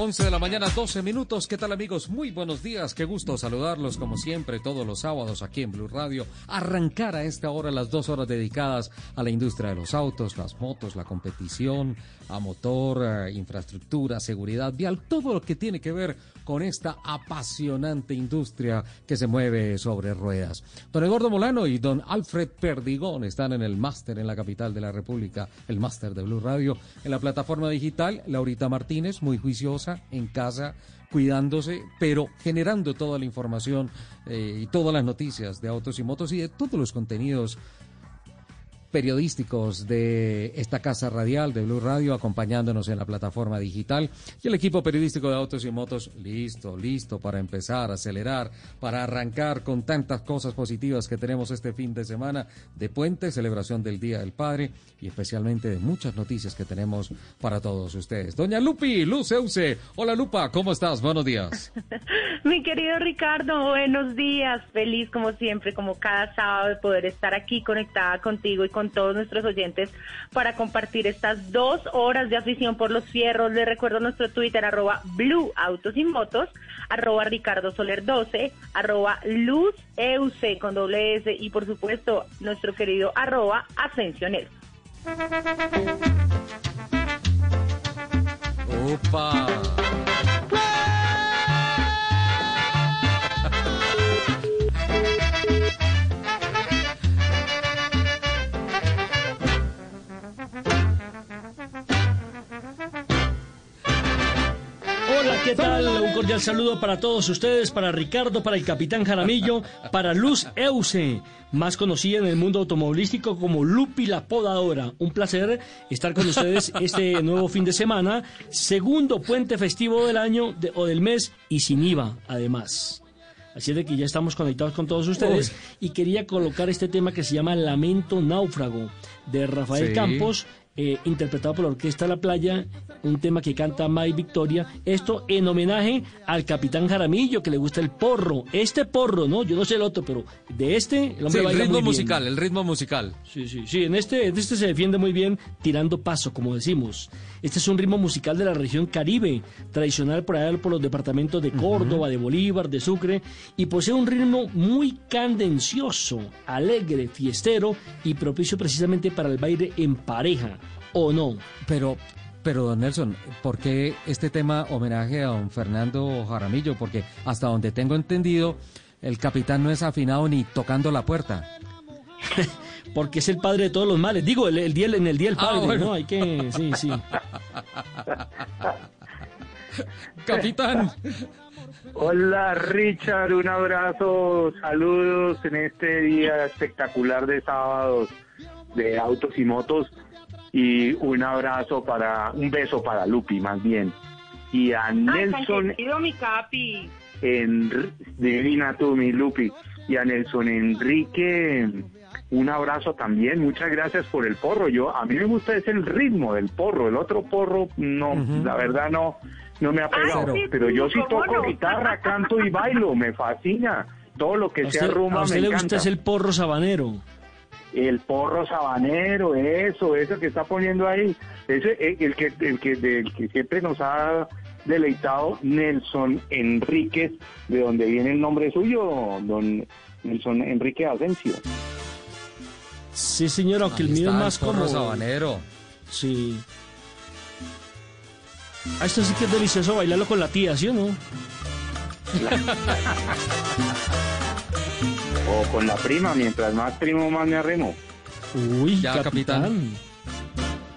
11 de la mañana, 12 minutos. ¿Qué tal amigos? Muy buenos días. Qué gusto saludarlos como siempre todos los sábados aquí en Blue Radio. Arrancar a esta hora las dos horas dedicadas a la industria de los autos, las motos, la competición, a motor, infraestructura, seguridad vial, todo lo que tiene que ver con esta apasionante industria que se mueve sobre ruedas. Don Eduardo Molano y don Alfred Perdigón están en el máster en la capital de la República, el máster de Blue Radio. En la plataforma digital, Laurita Martínez, muy juiciosa, en casa, cuidándose, pero generando toda la información eh, y todas las noticias de autos y motos y de todos los contenidos periodísticos de esta casa radial de Blue Radio acompañándonos en la plataforma digital y el equipo periodístico de Autos y Motos listo, listo para empezar, acelerar, para arrancar con tantas cosas positivas que tenemos este fin de semana de puente, celebración del Día del Padre y especialmente de muchas noticias que tenemos para todos ustedes. Doña Lupi, Luz Euse, hola Lupa, ¿cómo estás? Buenos días. Mi querido Ricardo, buenos días, feliz como siempre, como cada sábado de poder estar aquí conectada contigo y con todos nuestros oyentes para compartir estas dos horas de afición por los fierros. Les recuerdo nuestro Twitter, arroba Blue Autos y Motos, arroba Ricardo Soler 12, arroba Luz EUC con doble S y por supuesto nuestro querido arroba Ascensionel. ¡Opa! ¿Qué tal? Un cordial saludo para todos ustedes, para Ricardo, para el capitán Jaramillo, para Luz Euse, más conocida en el mundo automovilístico como Lupi la Podadora. Un placer estar con ustedes este nuevo fin de semana, segundo puente festivo del año o del mes y sin IVA, además. Así es de que ya estamos conectados con todos ustedes y quería colocar este tema que se llama Lamento Náufrago de Rafael Campos eh, interpretado por la Orquesta La Playa, un tema que canta May Victoria. Esto en homenaje al Capitán Jaramillo, que le gusta el porro. Este porro, ¿no? Yo no sé el otro, pero de este el hombre sí, el ritmo musical, el ritmo musical. Sí, sí, sí. En este, en este se defiende muy bien tirando paso, como decimos. Este es un ritmo musical de la región Caribe, tradicional por allá por los departamentos de Córdoba, de Bolívar, de Sucre, y posee un ritmo muy candencioso, alegre, fiestero y propicio precisamente para el baile en pareja o no. Pero, pero don Nelson, ¿por qué este tema homenaje a don Fernando Jaramillo? Porque hasta donde tengo entendido, el capitán no es afinado ni tocando la puerta. Porque es el padre de todos los males. Digo, el, día, en el día del ah, padre, ¿no? Hay que. Sí, sí. capitán. Hola Richard, un abrazo, saludos en este día espectacular de sábados de autos y motos Y un abrazo para, un beso para Lupi más bien. Y a Ay, Nelson querido, mi capi. Enri- divina tú, mi Lupi. Y a Nelson Enrique, un abrazo también. Muchas gracias por el porro. Yo, a mí me gusta es el ritmo del porro. El otro porro, no, la verdad no, no me ha pegado. sí, Pero yo sí toco no. guitarra, canto y bailo. Me fascina. Todo lo que A sea rumba a usted me le encanta. gusta es el porro sabanero. El porro sabanero, eso, eso que está poniendo ahí, ese eh, el que el que del que siempre nos ha deleitado Nelson Enríquez, de donde viene el nombre suyo, don Nelson Enrique Asensio. Sí, señor, aunque el mío es más el porro como... sabanero. Sí. Ah, esto sí que es delicioso bailarlo con la tía, ¿sí o no? O con la prima, mientras más primo más me arremo. Uy, Ya, capitán. capitán.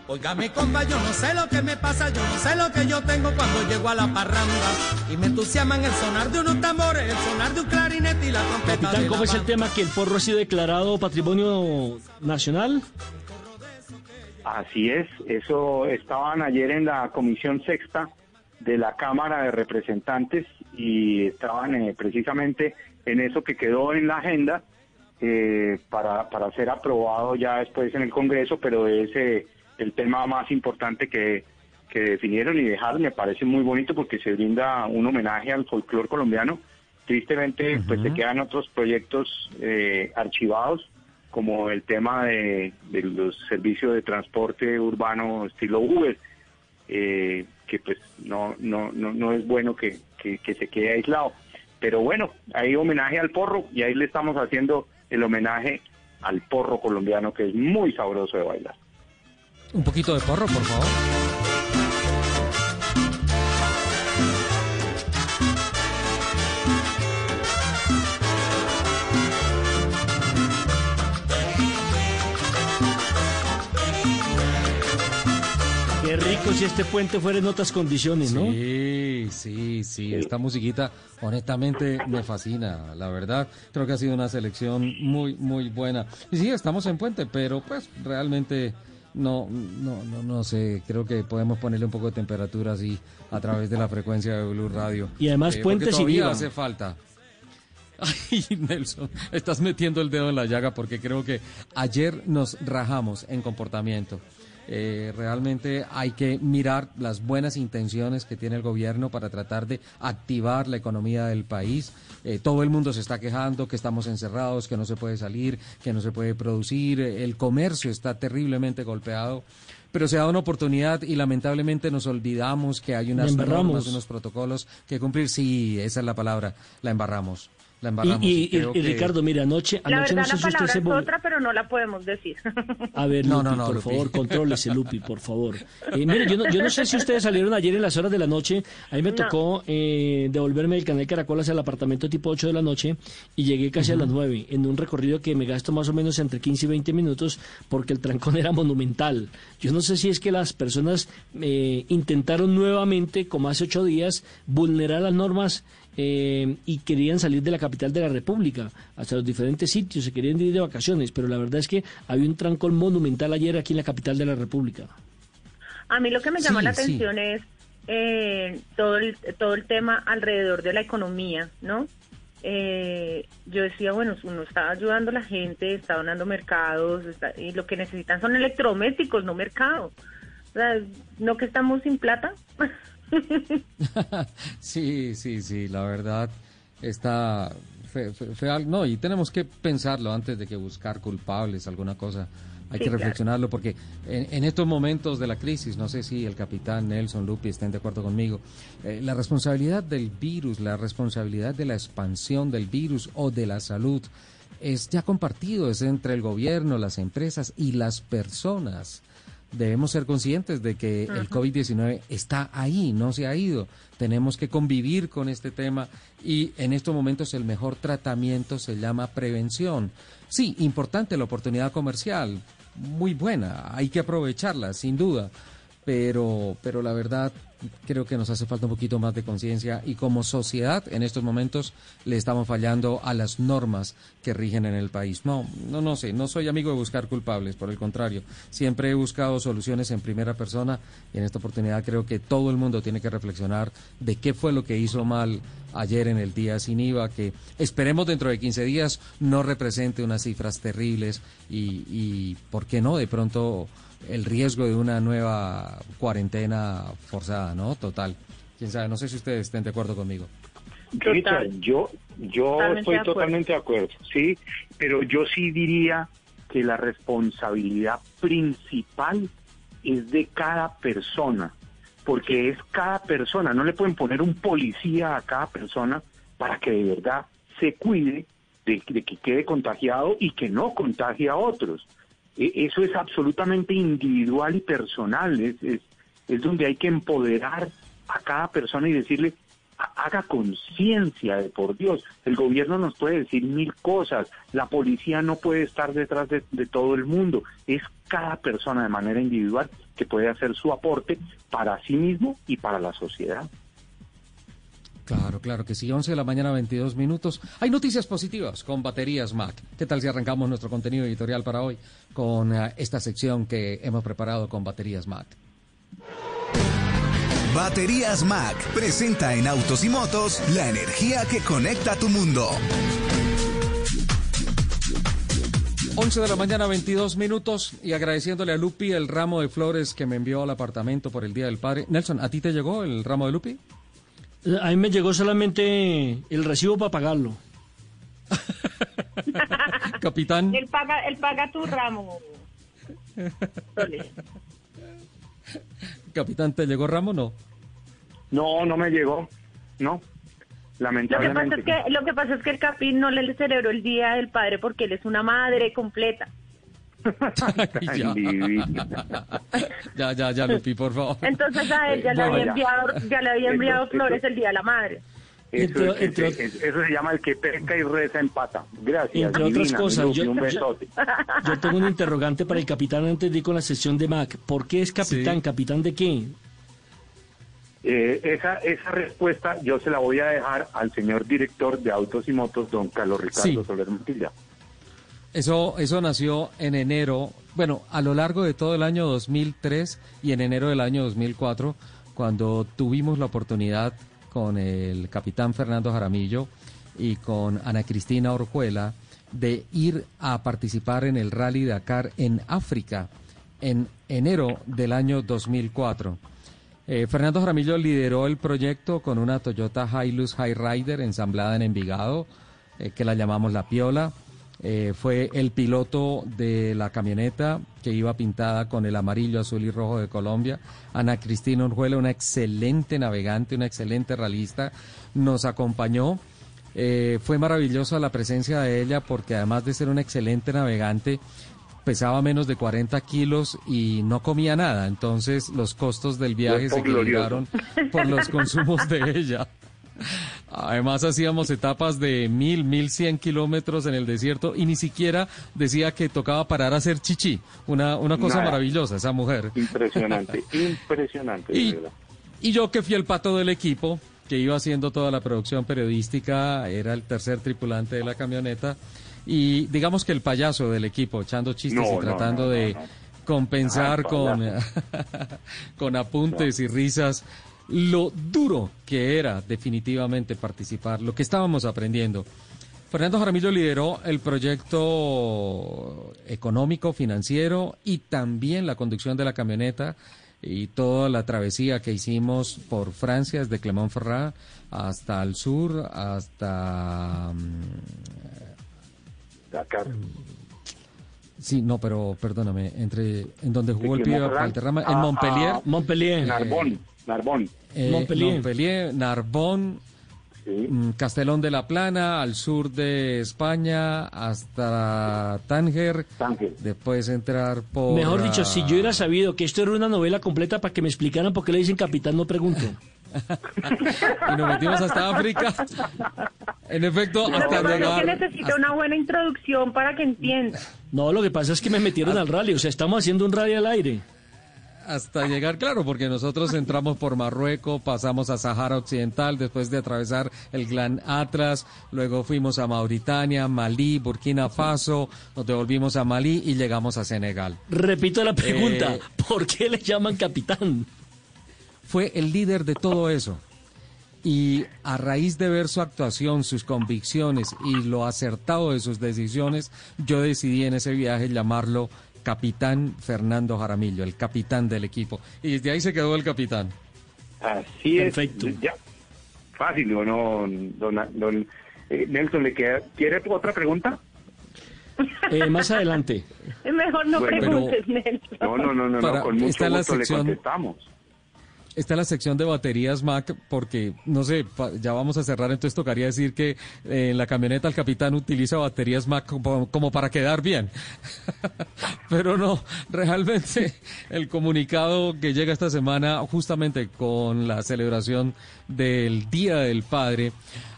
Óigame, compa, yo no sé lo que me pasa, yo no sé lo que yo tengo cuando llego a la parranda. Y me entusiasman el sonar de unos tambores, el sonar de un clarinete y la trompeta Capitán, de ¿cómo la es el tema que el porro ha sido declarado patrimonio nacional? Así es, eso estaban ayer en la comisión sexta de la Cámara de Representantes y estaban eh, precisamente en eso que quedó en la agenda eh, para, para ser aprobado ya después en el Congreso, pero es eh, el tema más importante que, que definieron y dejaron, me parece muy bonito porque se brinda un homenaje al folclore colombiano. Tristemente, pues se quedan otros proyectos eh, archivados, como el tema de, de los servicios de transporte urbano estilo Uber, eh, que pues no, no, no, no es bueno que, que, que se quede aislado. Pero bueno, hay homenaje al porro y ahí le estamos haciendo el homenaje al porro colombiano que es muy sabroso de bailar. Un poquito de porro, por favor. Rico si este puente fuera en otras condiciones, ¿no? Sí, sí, sí. Esta musiquita, honestamente, me fascina, la verdad. Creo que ha sido una selección muy, muy buena. Y sí, estamos en puente, pero pues realmente no, no, no, no sé. Creo que podemos ponerle un poco de temperatura así a través de la frecuencia de Blue Radio. Y además porque puente IVA. hace falta. Ay, Nelson, estás metiendo el dedo en la llaga porque creo que ayer nos rajamos en comportamiento. Eh, realmente hay que mirar las buenas intenciones que tiene el gobierno para tratar de activar la economía del país. Eh, todo el mundo se está quejando que estamos encerrados, que no se puede salir, que no se puede producir. Eh, El comercio está terriblemente golpeado. Pero se da una oportunidad y lamentablemente nos olvidamos que hay unas normas, unos protocolos que cumplir. Sí, esa es la palabra, la embarramos. La Y, embarramos. y- y y- creo y que- Ricardo, mira, anoche, La anoche verdad, no sé la si usted palabra se es otra, pero no la podemos decir. A ver, No, Lupi, no, no, por Lupi. favor, contrólese, Lupi, por favor. Eh, mire, yo no, yo no sé si ustedes salieron ayer en las horas de la noche. A mí me No. tocó eh, devolverme del canal Caracol hacia el apartamento tipo 8 de la noche y llegué casi a las 9 en un recorrido que me gasto más o menos entre 15 y 20 minutos porque el trancón era monumental. Yo no sé si es que las personas eh, intentaron nuevamente, como hace ocho días, vulnerar las normas eh, y querían salir de la capital de la República hasta los diferentes sitios, se querían ir de vacaciones, pero la verdad es que había un trancón monumental ayer aquí en la capital de la República. A mí lo que me llama Sí, la sí. atención es eh, todo, el, todo el tema alrededor de la economía, ¿no? Eh, yo decía, bueno, uno está ayudando a la gente, está donando mercados, está- y lo que necesitan son electrodomésticos, no mercado. O sea, ¿no que estamos sin plata? sí, sí, sí, la verdad está fe- No, y tenemos que pensarlo antes de que buscar culpables, alguna cosa. Hay Sí, que claro. reflexionarlo porque en, en estos momentos de la crisis, no sé si el capitán Nelson Lupi estén de acuerdo conmigo, eh, la responsabilidad del virus, la responsabilidad de la expansión del virus o de la salud es ya compartido, es entre el gobierno, las empresas y las personas. Debemos ser conscientes de que el COVID-19 está ahí, no se ha ido. Tenemos que convivir con este tema y en estos momentos el mejor tratamiento se llama prevención. Sí, importante la oportunidad comercial, muy buena, hay que aprovecharla, sin duda. pero, pero la verdad creo que nos hace falta un poquito más de conciencia y como sociedad en estos momentos le estamos fallando a las normas que rigen en el país. No, no, no sé, no soy amigo de buscar culpables, por el contrario, siempre he buscado soluciones en primera persona y en esta oportunidad creo que todo el mundo tiene que reflexionar de qué fue lo que hizo mal ayer en el día sin IVA, que esperemos dentro de 15 días no represente unas cifras terribles y, y ¿por qué no? De pronto el riesgo de una nueva cuarentena forzada, ¿no? Total. Quién sabe, no sé si ustedes estén de acuerdo conmigo. Richard, yo, yo Totalmente estoy de totalmente de acuerdo, sí, pero yo sí diría que la responsabilidad principal es de cada persona, porque es cada persona, no le pueden poner un policía a cada persona para que de verdad se cuide de, de que quede contagiado y que no contagie a otros. E- Eso es absolutamente individual y personal, es, es, es donde hay que empoderar a cada persona y decirle, "Ha- haga conciencia de por Dios. El gobierno nos puede decir mil cosas, la policía no puede estar detrás de, de todo el mundo, es cada persona de manera individual que puede hacer su aporte para sí mismo y para la sociedad. Claro, claro que sí. 11 de la mañana, 22 minutos. Hay noticias positivas con baterías Mac. ¿Qué tal si arrancamos nuestro contenido editorial para hoy con eh, esta sección que hemos preparado con baterías Mac? Baterías Mac presenta en Autos y Motos la energía que conecta tu mundo. 11 de la mañana, 22 minutos y agradeciéndole a Lupi el ramo de flores que me envió al apartamento por el Día del Padre. Nelson, ¿a ti te llegó el ramo de Lupi? A mí me llegó solamente el recibo para pagarlo. Capitán. Él paga, él paga tu ramo. Capitán, ¿te llegó ramo o no? No, no me llegó, no, Lo que, pasa lamentablemente. es que, lo que pasa es que el Capín no le celebró el Día del Padre porque él es una madre completa. Ya. Ya, ya, ya, Lupi, por favor. Entonces a él ya le había enviado, ya le había enviado flores eso- el Día de la Madre. Eso, Entre- es- entre- es- eso se llama el que peca y reza empata. Gracias. Entre otras cosas, Lupi, yo- un yo- besote. Yo tengo un interrogante para el capitán antes de ir con la sesión de Mac. ¿Por qué es capitán? Sí. ¿Capitán de qué? Eh, esa, esa respuesta yo se la voy a dejar al señor director de Autos y Motos, don Carlos Ricardo Sí. Soler Montilla. Eso, eso nació en enero, bueno, a lo largo de todo el año 2003 y en enero del año 2004, cuando tuvimos la oportunidad con el capitán Fernando Jaramillo y con Ana Cristina Orjuela de ir a participar en el Rally Dakar en África en enero del año 2004. Eh, Fernando Jaramillo lideró el proyecto con una Toyota Hilux Highrider ensamblada en Envigado, eh, que la llamamos La Piola. Eh, fue el piloto de la camioneta que iba pintada con el amarillo, azul y rojo de Colombia. Ana Cristina Orjuela, una excelente navegante, una excelente realista, nos acompañó. Eh, fue maravillosa la presencia de ella porque además de ser una excelente navegante, pesaba menos de 40 kilos y no comía nada. Entonces los costos del viaje se equilibraron por los consumos de ella. Además hacíamos etapas de mil, mil cien kilómetros en el desierto y ni siquiera decía que tocaba parar a hacer chichi. Una, una cosa Nada. maravillosa esa mujer. Impresionante, impresionante. Y, verdad. y yo que fui el pato del equipo, que iba haciendo toda la producción periodística, era el tercer tripulante de la camioneta y digamos que el payaso del equipo, echando chistes No, y tratando no, no, de compensar Ah, con, con apuntes y risas lo duro que era definitivamente participar, lo que estábamos aprendiendo. Fernando Jaramillo lideró el proyecto económico, financiero y también la conducción de la camioneta y toda la travesía que hicimos por Francia, desde Clermont-Ferrand hasta el sur, hasta... mm, Dakar. Sí, no, pero perdóname, entre en donde jugó el Valderrama, a- en Montpellier, Montpellier. Narbón. Eh, Montpellier. Montpellier, Narbón, Sí. mm, Castelón de la Plana, al sur de España, hasta Tánger, Tánger. después entrar por... Mejor dicho, si ah, yo hubiera sabido que esto era una novela completa para que me explicaran por qué le dicen capitán, no pregunto. y nos metimos hasta África. En efecto, Lo que hasta pasa es llegar... que necesita una buena introducción para que entienda. No, lo que pasa es que me metieron al rally. O sea, estamos haciendo un rally al aire. Hasta llegar, claro, porque nosotros entramos por Marruecos, pasamos a Sahara Occidental, después de atravesar el Gran Atlas, luego fuimos a Mauritania, Malí, Burkina Faso, nos devolvimos a Malí y llegamos a Senegal. Repito la pregunta, Eh, ¿por qué le llaman capitán? Fue el líder de todo eso. Y a raíz de ver su actuación, sus convicciones y lo acertado de sus decisiones, yo decidí en ese viaje llamarlo Capitán Fernando Jaramillo, el capitán del equipo. Y desde ahí se quedó el capitán. Así Perfecto. es. Ya. Fácil, ¿o no, don, don- eh, Nelson? ¿le queda, ¿Quiere otra pregunta? Eh, más adelante. Es mejor no Bueno, preguntes, Nelson. No, no, no, no, no, Para- con mucho está la gusto sección- le contestamos. Esta es la sección de baterías Mac porque, no sé, ya vamos a cerrar, entonces tocaría decir que eh, en la camioneta el capitán utiliza baterías Mac como, como para quedar bien. Pero no, realmente el comunicado que llega esta semana justamente con la celebración del Día del Padre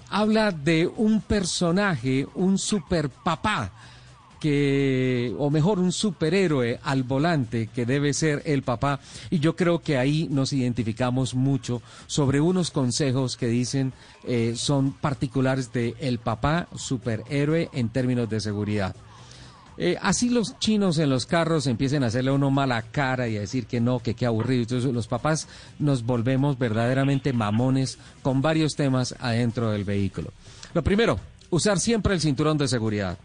habla de un personaje, un super papá que, o mejor, un superhéroe al volante que debe ser el papá. Y yo creo que ahí nos identificamos mucho sobre unos consejos que dicen eh, son particulares de el papá superhéroe en términos de seguridad. Eh, así los chinos en los carros empiecen a hacerle a uno mala cara y a decir que no, que qué aburrido. Entonces los papás nos volvemos verdaderamente mamones con varios temas adentro del vehículo. Lo primero, usar siempre el cinturón de seguridad.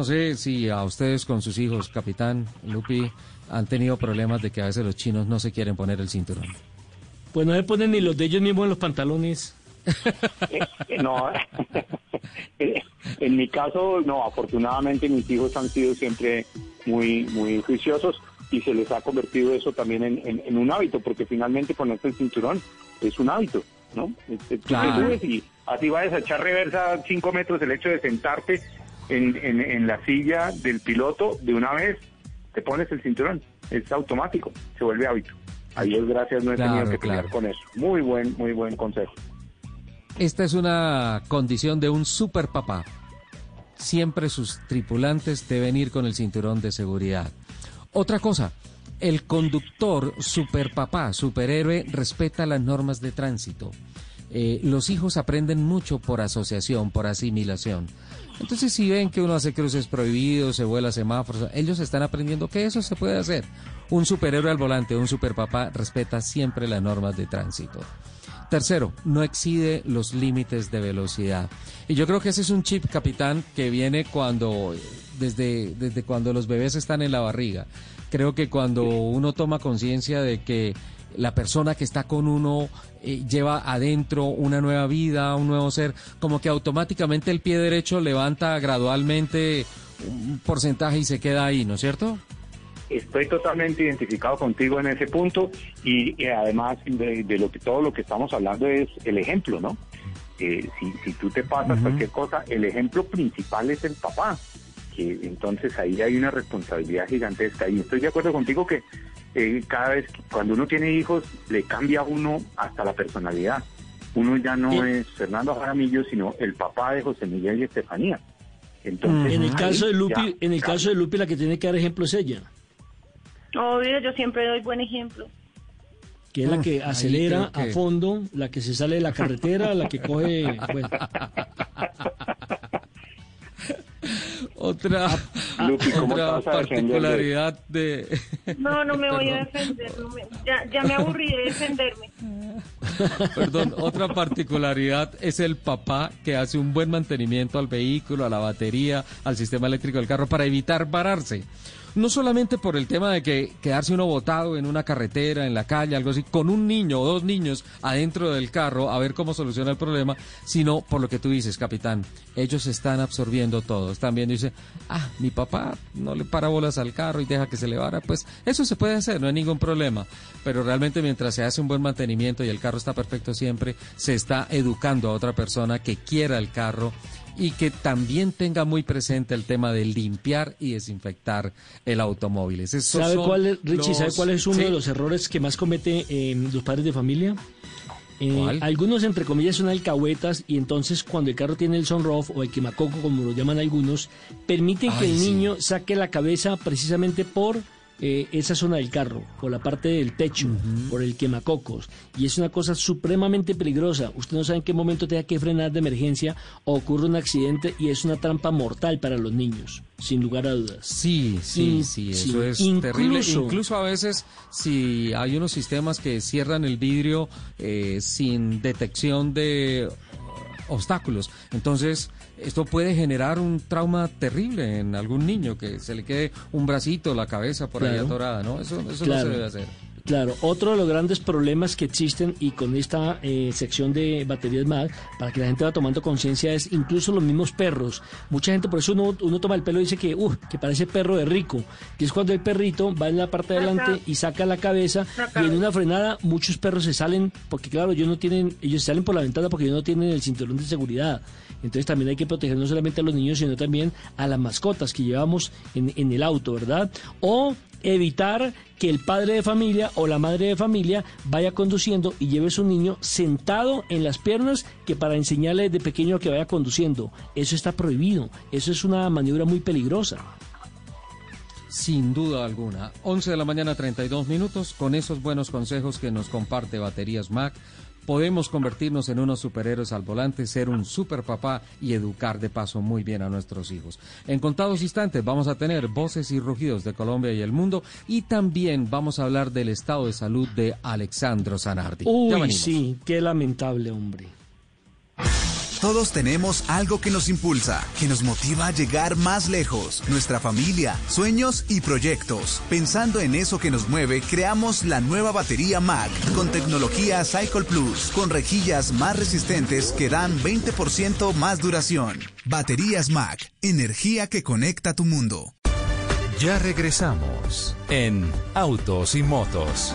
No sé si a ustedes con sus hijos, capitán, Lupi, han tenido problemas de que a veces los chinos no se quieren poner el cinturón. Pues no se ponen ni los de ellos mismos en los pantalones. No, en mi caso, no, afortunadamente mis hijos han sido siempre muy, muy juiciosos y se les ha convertido eso también en, en- en un hábito, porque finalmente ponerte el cinturón es un hábito, ¿no? Tú te Claro. subes y así vas a echar reversa cinco metros, el hecho de sentarte en, en, en la silla del piloto de una vez, te pones el cinturón, es automático, se vuelve hábito. A Dios gracias no he Claro, tenido que pelear claro. con eso. Muy buen, muy buen consejo. Esta es una condición de un super papá. Siempre sus tripulantes deben ir con el cinturón de seguridad. Otra cosa, el conductor super papá, superhéroe, respeta las normas de tránsito. Eh, los hijos aprenden mucho por asociación, por asimilación. Entonces, si ven que uno hace cruces prohibidos, se vuela semáforos, ellos están aprendiendo que eso se puede hacer. Un superhéroe al volante, un superpapá, respeta siempre las normas de tránsito. Tercero, no excede los límites de velocidad. Y yo creo que ese es un chip, capitán, que viene cuando, desde, desde cuando los bebés están en la barriga. Creo que cuando uno toma conciencia de que la persona que está con uno eh, lleva adentro una nueva vida, un nuevo ser, como que automáticamente el pie derecho levanta gradualmente un porcentaje y se queda ahí, ¿no es cierto? Estoy totalmente identificado contigo en ese punto y, y además de, de lo que todo lo que estamos hablando es el ejemplo, ¿no? Eh, si, si tú te pasas cualquier cosa, el ejemplo principal es el papá, que entonces ahí hay una responsabilidad gigantesca y estoy de acuerdo contigo que eh, cada vez que- cuando uno tiene hijos le cambia a uno hasta la personalidad. Uno ya no es Fernando Jaramillo, sino el papá de José Miguel y Estefanía. Entonces, En el caso de ya Lupi, en el caso de Lupi la que tiene que dar ejemplo es ella, Obvio, yo siempre doy buen ejemplo. que es la que Mm, ahí acelera que- a fondo, la que se sale de la carretera, la que coge, bueno, Otra, Lupi, ¿cómo te otra particularidad de... No, no me voy a defender. no me- ya, ya me aburrí de defenderme. Perdón, otra particularidad es el papá que hace un buen mantenimiento al vehículo, a la batería, al sistema eléctrico del carro para evitar vararse. No solamente por el tema de que quedarse uno botado en una carretera, en la calle, algo así, con un niño o dos niños adentro del carro a ver cómo soluciona el problema, sino por lo que tú dices, capitán. Ellos están absorbiendo todo. Están viendo y dicen, ah, mi papá no le para bolas al carro y deja que se le vara. Pues eso se puede hacer, no hay ningún problema. Pero realmente mientras se hace un buen mantenimiento y el carro está perfecto siempre, se está educando a otra persona que quiera el carro y que también tenga muy presente el tema de limpiar y desinfectar el automóvil. Esos ¿sabe cuál es, Richie, sabe los- cuál es uno Sí. de los errores que más comete eh, los padres de familia? Eh, algunos, entre comillas, son alcahuetas y entonces cuando el carro tiene el sunroof o el quemacoco, como lo llaman algunos, permiten que el sí. niño saque la cabeza precisamente por eh, esa zona del carro, por la parte del techo, por el quemacocos. Y es una cosa supremamente peligrosa. Usted no sabe en qué momento tenga que frenar de emergencia o ocurre un accidente y es una trampa mortal para los niños, sin lugar a dudas. Sí, sí, sí, sí, eso es incluso- terrible. Incluso a veces si hay unos sistemas que cierran el vidrio eh, sin detección de obstáculos, entonces esto puede generar un trauma terrible en algún niño que se le quede un bracito, la cabeza por ahí Claro. atorada, ¿no? Eso, eso no se Claro. debe hacer. Claro, otro de los grandes problemas que existen y con esta eh, sección de baterías MAG, para que la gente va tomando conciencia, es incluso los mismos perros. Mucha gente, por eso uno, uno toma el pelo y dice que, uh, que parece perro de rico, que es cuando el perrito va en la parte de adelante y saca la cabeza y en una frenada muchos perros se salen, porque claro, ellos no tienen, ellos salen por la ventana porque ellos no tienen el cinturón de seguridad. Entonces también hay que proteger no solamente a los niños, sino también a las mascotas que llevamos en, el auto, ¿verdad? O evitar que el padre de familia o la madre de familia vaya conduciendo y lleve a su niño sentado en las piernas que para enseñarle desde pequeño que vaya conduciendo. Eso está prohibido. Eso es una maniobra muy peligrosa. Sin duda alguna. 11 de la mañana, 32 minutos. Con esos buenos consejos que nos comparte Baterías Mac, podemos convertirnos en unos superhéroes al volante, ser un super papá y educar de paso muy bien a nuestros hijos. En contados instantes vamos a tener voces y rugidos de Colombia y el mundo y también vamos a hablar del estado de salud de Alexandro Zanardi. Uy, sí, qué lamentable, hombre. Todos tenemos algo que nos impulsa, que nos motiva a llegar más lejos. Nuestra familia, sueños y proyectos. Pensando en eso que nos mueve, creamos la nueva batería MAC con tecnología Cycle Plus, con rejillas más resistentes que dan 20% más duración. Baterías MAC, energía que conecta tu mundo. Ya regresamos en Autos y Motos.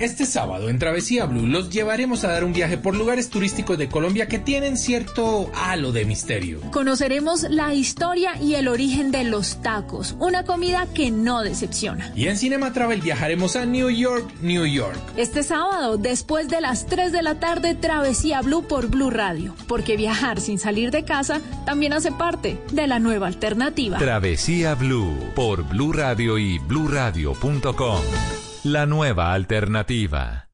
Este sábado en Travesía Blue los llevaremos a dar un viaje por lugares turísticos de Colombia que tienen cierto halo de misterio. Conoceremos la historia y el origen de los tacos, una comida que no decepciona. Y en Cinema Travel viajaremos a New York, New York. Este sábado, después de las 3 de la tarde, Travesía Blue por Blue Radio, porque viajar sin salir de casa también hace parte de la nueva alternativa. Travesía Blue por Blue Radio y bluradio.com. La nueva alternativa.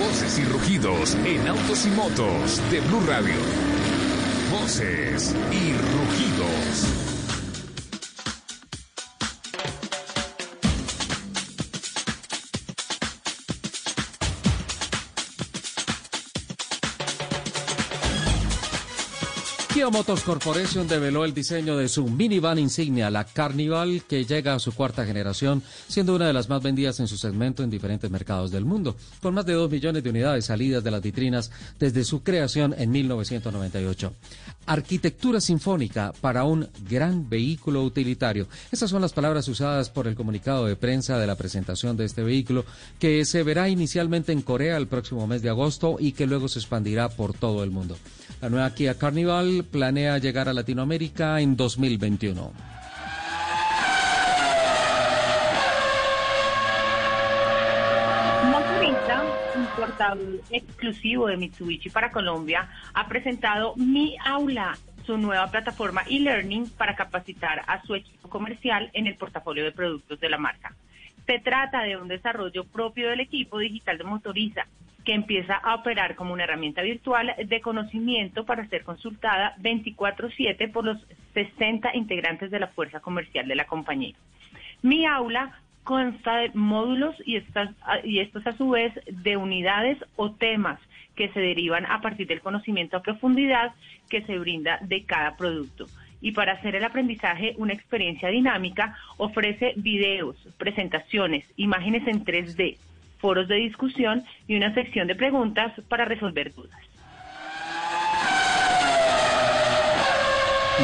Voces y rugidos en autos y motos de Blue Radio. Voces y rugidos. Motors Corporation develó el diseño de su minivan insignia, la Carnival, que llega a su cuarta generación, siendo una de las más vendidas en su segmento en diferentes mercados del mundo, con más de 2 millones de unidades salidas de las vitrinas desde su creación en 1998. Arquitectura sinfónica para un gran vehículo utilitario. Esas son las palabras usadas por el comunicado de prensa de la presentación de este vehículo, que se verá inicialmente en Corea el próximo mes de agosto y que luego se expandirá por todo el mundo. La nueva Kia Carnival planea llegar a Latinoamérica en 2021. Motorista, un portal exclusivo de Mitsubishi para Colombia, ha presentado Mi Aula, su nueva plataforma e-learning para capacitar a su equipo comercial en el portafolio de productos de la marca. Se trata de un desarrollo propio del equipo digital de Motoriza, que empieza a operar como una herramienta virtual de conocimiento para ser consultada 24/7 por los 60 integrantes de la fuerza comercial de la compañía. Mi aula consta de módulos y, estas, y estos a su vez de unidades o temas que se derivan a partir del conocimiento a profundidad que se brinda de cada producto. Y para hacer el aprendizaje una experiencia dinámica, ofrece videos, presentaciones, imágenes en 3D, foros de discusión y una sección de preguntas para resolver dudas.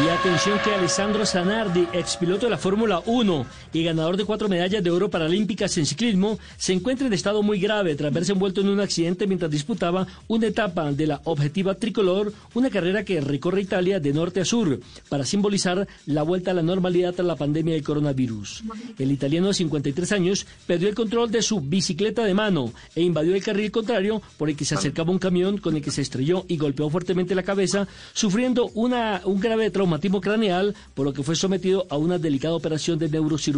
Y atención que Alessandro Zanardi, expiloto de la Fórmula 1 y ganador de cuatro medallas de oro paralímpicas en ciclismo, se encuentra en estado muy grave tras verse envuelto en un accidente mientras disputaba una etapa de la Objetiva Tricolor, una carrera que recorre Italia de norte a sur para simbolizar la vuelta a la normalidad tras la pandemia del coronavirus. El italiano de 53 años perdió el control de su bicicleta de mano e invadió el carril contrario por el que se acercaba un camión con el que se estrelló y golpeó fuertemente la cabeza, sufriendo una, un grave traumatismo craneal, por lo que fue sometido a una delicada operación de neurocirugía.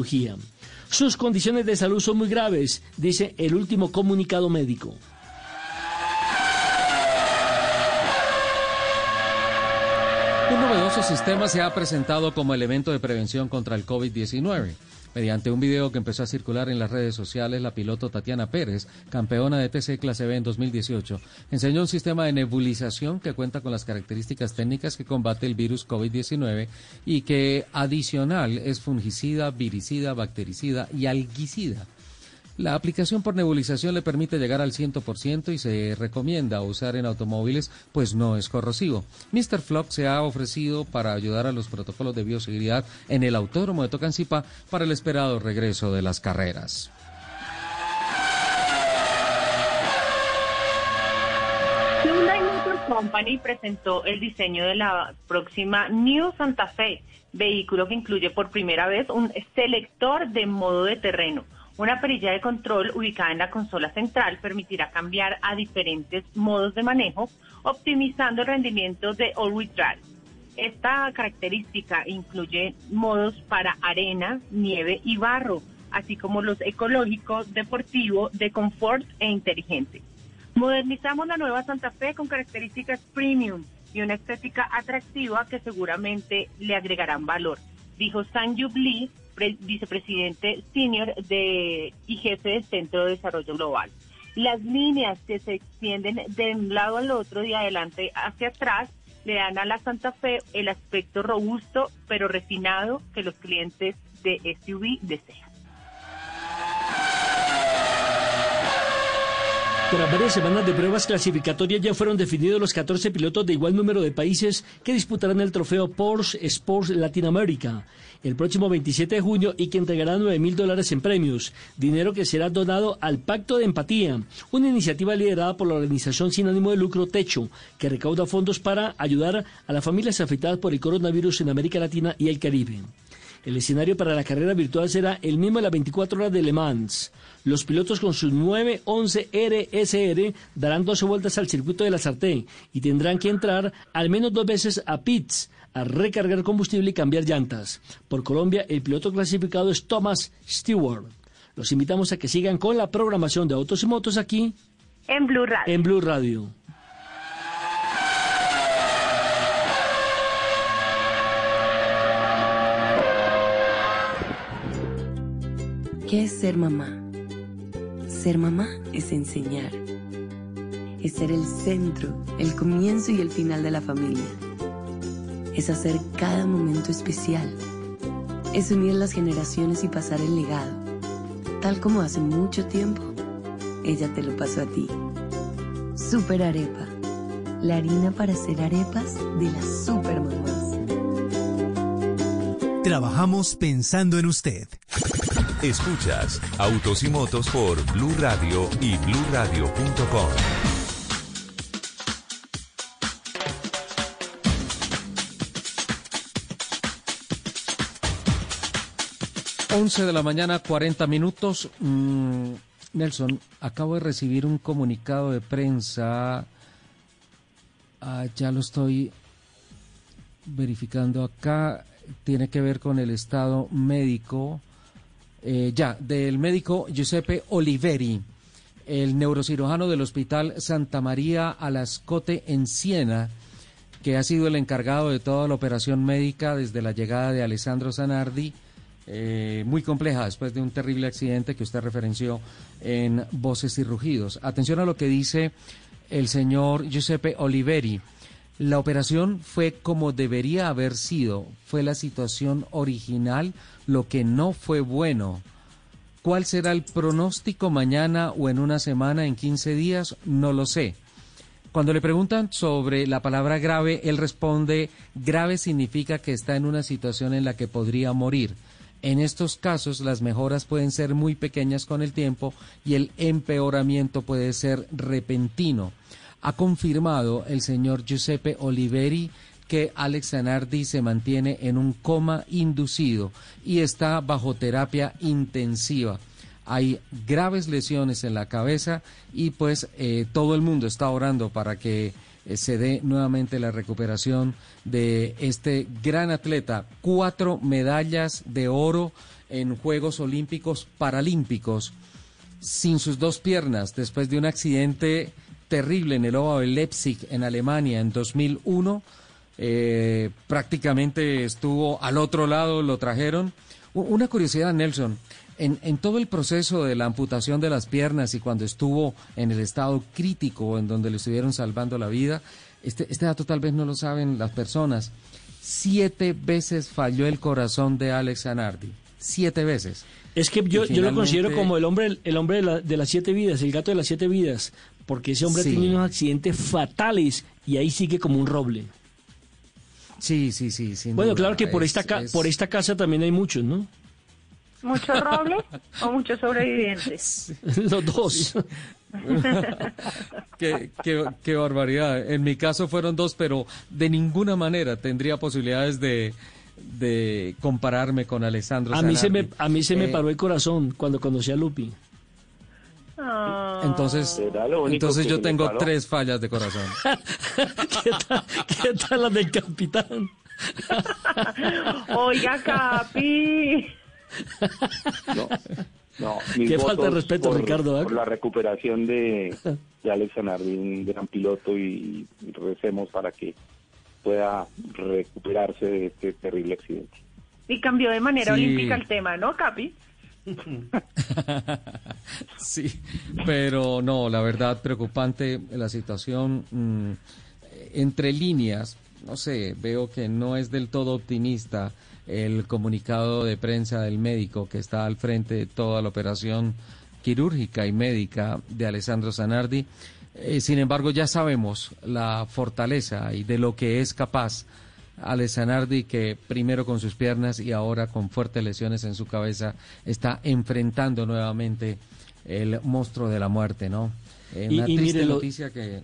Sus condiciones de salud son muy graves, dice el último comunicado médico. Un novedoso sistema se ha presentado como elemento de prevención contra el COVID-19. Mediante un video que empezó a circular en las redes sociales, la piloto Tatiana Pérez, campeona de TC Clase B en 2018, enseñó un sistema de nebulización que cuenta con las características técnicas que combate el virus COVID-19 y que adicional es fungicida, viricida, bactericida y algicida. La aplicación por nebulización le permite llegar al 100% y se recomienda usar en automóviles, pues no es corrosivo. Mr. Flock se ha ofrecido para ayudar a los protocolos de bioseguridad en el autódromo de Tocancipá para el esperado regreso de las carreras. Hyundai Motor Company presentó el diseño de la próxima New Santa Fe, vehículo que incluye por primera vez un selector de modo de terreno una perilla de control ubicada en la consola central permitirá cambiar a diferentes modos de manejo, optimizando el rendimiento de All-Wheel Drive. Esta característica incluye modos para arena, nieve y barro, así como los ecológicos, deportivo, de confort e inteligente. Modernizamos la nueva Santa Fe con características premium y una estética atractiva que seguramente le agregarán valor, dijo Sanju Lee, vicepresidente senior y jefe del Centro de Desarrollo Global. Las líneas que se extienden de un lado al otro y adelante hacia atrás le dan a la Santa Fe el aspecto robusto pero refinado que los clientes de SUV desean. Tras varias semanas de pruebas clasificatorias ya fueron definidos los 14 pilotos de igual número de países que disputarán el trofeo Porsche Sports Latinoamérica el próximo 27 de junio y que entregará 9 mil dólares en premios, dinero que será donado al Pacto de Empatía, una iniciativa liderada por la organización sin ánimo de lucro Techo, que recauda fondos para ayudar a las familias afectadas por el coronavirus en América Latina y el Caribe. El escenario para la carrera virtual será el mismo de las 24 horas de Le Mans. Los pilotos con sus 911 RSR darán 12 vueltas al circuito de la Sartén y tendrán que entrar al menos dos veces a pits a recargar combustible y cambiar llantas. Por Colombia, el piloto clasificado es Thomas Stewart. Los invitamos a que sigan con la programación de Autos y Motos aquí en Blue Radio. En Blue Radio. ¿Qué es ser mamá? Ser mamá es enseñar. Es ser el centro, el comienzo y el final de la familia es hacer cada momento especial. Es unir las generaciones y pasar el legado. Tal como hace mucho tiempo, ella te lo pasó a ti. Super Arepa. La harina para hacer arepas de las super mamás. Trabajamos pensando en usted. Escuchas Autos y Motos por Blue Radio y bluradio.com. 11 de la mañana, 40 minutos. Mm, Nelson, acabo de recibir un comunicado de prensa. Ah, ya lo estoy verificando acá. Tiene que ver con el estado médico. Eh, ya, del médico Giuseppe Oliveri, el neurocirujano del Hospital Santa María Alascote en Siena, que ha sido el encargado de toda la operación médica desde la llegada de Alessandro Zanardi eh, muy compleja después de un terrible accidente que usted referenció en Voces y Rugidos. Atención a lo que dice el señor Giuseppe Oliveri. La operación fue como debería haber sido, fue la situación original, lo que no fue bueno. ¿Cuál será el pronóstico mañana o en una semana, en 15 días? No lo sé. Cuando le preguntan sobre la palabra grave, él responde, grave significa que está en una situación en la que podría morir. En estos casos las mejoras pueden ser muy pequeñas con el tiempo y el empeoramiento puede ser repentino. Ha confirmado el señor Giuseppe Oliveri que Alex Zanardi se mantiene en un coma inducido y está bajo terapia intensiva. Hay graves lesiones en la cabeza y pues eh, todo el mundo está orando para que se dé nuevamente la recuperación de este gran atleta. Cuatro medallas de oro en Juegos Olímpicos Paralímpicos sin sus dos piernas después de un accidente terrible en el óvalo de Leipzig en Alemania en 2001 eh, prácticamente estuvo al otro lado, lo trajeron. Una curiosidad, Nelson, en, en, todo el proceso de la amputación de las piernas y cuando estuvo en el estado crítico en donde le estuvieron salvando la vida, este, este dato tal vez no lo saben las personas, siete veces falló el corazón de Alex Zanardi, siete veces. Es que yo, yo lo considero como el hombre, el hombre de, la, de, las siete vidas, el gato de las siete vidas, porque ese hombre sí. tenido unos accidentes fatales y ahí sigue como un roble. Sí, sí, sí. Sin bueno, duda. claro que por, es, esta es... por esta casa también hay muchos, ¿no? ¿Muchos robles o muchos sobrevivientes? Los dos. qué, qué, qué, barbaridad. En mi caso fueron dos, pero de ninguna manera tendría posibilidades de, de compararme con Alessandro a mí se me A mí se me eh, paró el corazón cuando conocí a Lupi. Oh. Entonces, entonces yo tengo tres fallas de corazón. ¿Qué, tal, ¿Qué tal la del capitán? Oiga, Capi. No, no. Qué falta de respeto, por, Ricardo. ¿eh? Por la recuperación de, de Alex Zanardi, un gran piloto, y, y recemos para que pueda recuperarse de este terrible accidente. Y cambió de manera sí. olímpica el tema, ¿no, Capi? sí, pero no, la verdad preocupante la situación mmm, entre líneas. No sé, veo que no es del todo optimista el comunicado de prensa del médico que está al frente de toda la operación quirúrgica y médica de Alessandro Zanardi. Eh, sin embargo, ya sabemos la fortaleza y de lo que es capaz Alex Zanardi, que primero con sus piernas y ahora con fuertes lesiones en su cabeza está enfrentando nuevamente el monstruo de la muerte, ¿no? Eh, una y, y triste mire, lo, noticia que...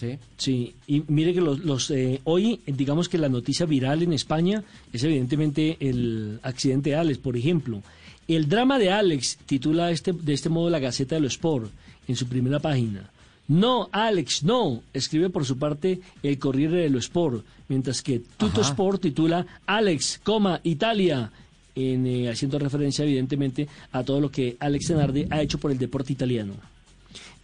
¿Sí? Sí, y mire que los, los eh, hoy, digamos que la noticia viral en España es evidentemente el accidente de Alex, por ejemplo. El drama de Alex titula este, de este modo la Gaceta de los Sport en su primera página. No, Alex, no, escribe por su parte el Corriere dello Sport, mientras que Tutto Ajá. Sport titula Alex, coma, Italia, en, eh, haciendo referencia evidentemente a todo lo que Alex Zanardi ha hecho por el deporte italiano.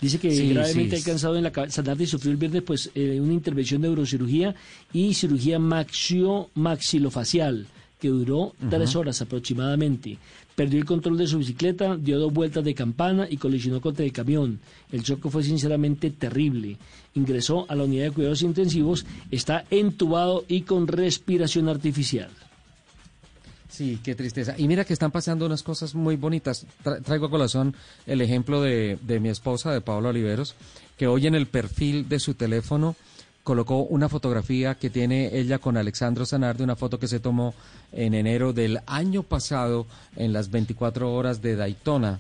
Dice que sí, gravemente sí. cansado en la cabeza. Zanardi sufrió el viernes pues, eh, una intervención de neurocirugía y cirugía maxio maxilofacial que duró uh -huh. tres horas aproximadamente. Perdió el control de su bicicleta, dio dos vueltas de campana y colisionó contra el camión. El choque fue sinceramente terrible. Ingresó a la unidad de cuidados intensivos, está entubado y con respiración artificial. Sí, qué tristeza. Y mira que están pasando unas cosas muy bonitas. Tra traigo a colación el ejemplo de, de mi esposa, de Paola Oliveros, que hoy en el perfil de su teléfono colocó una fotografía que tiene ella con Alexandro Zanardi, una foto que se tomó en enero del año pasado en las 24 horas de Daytona.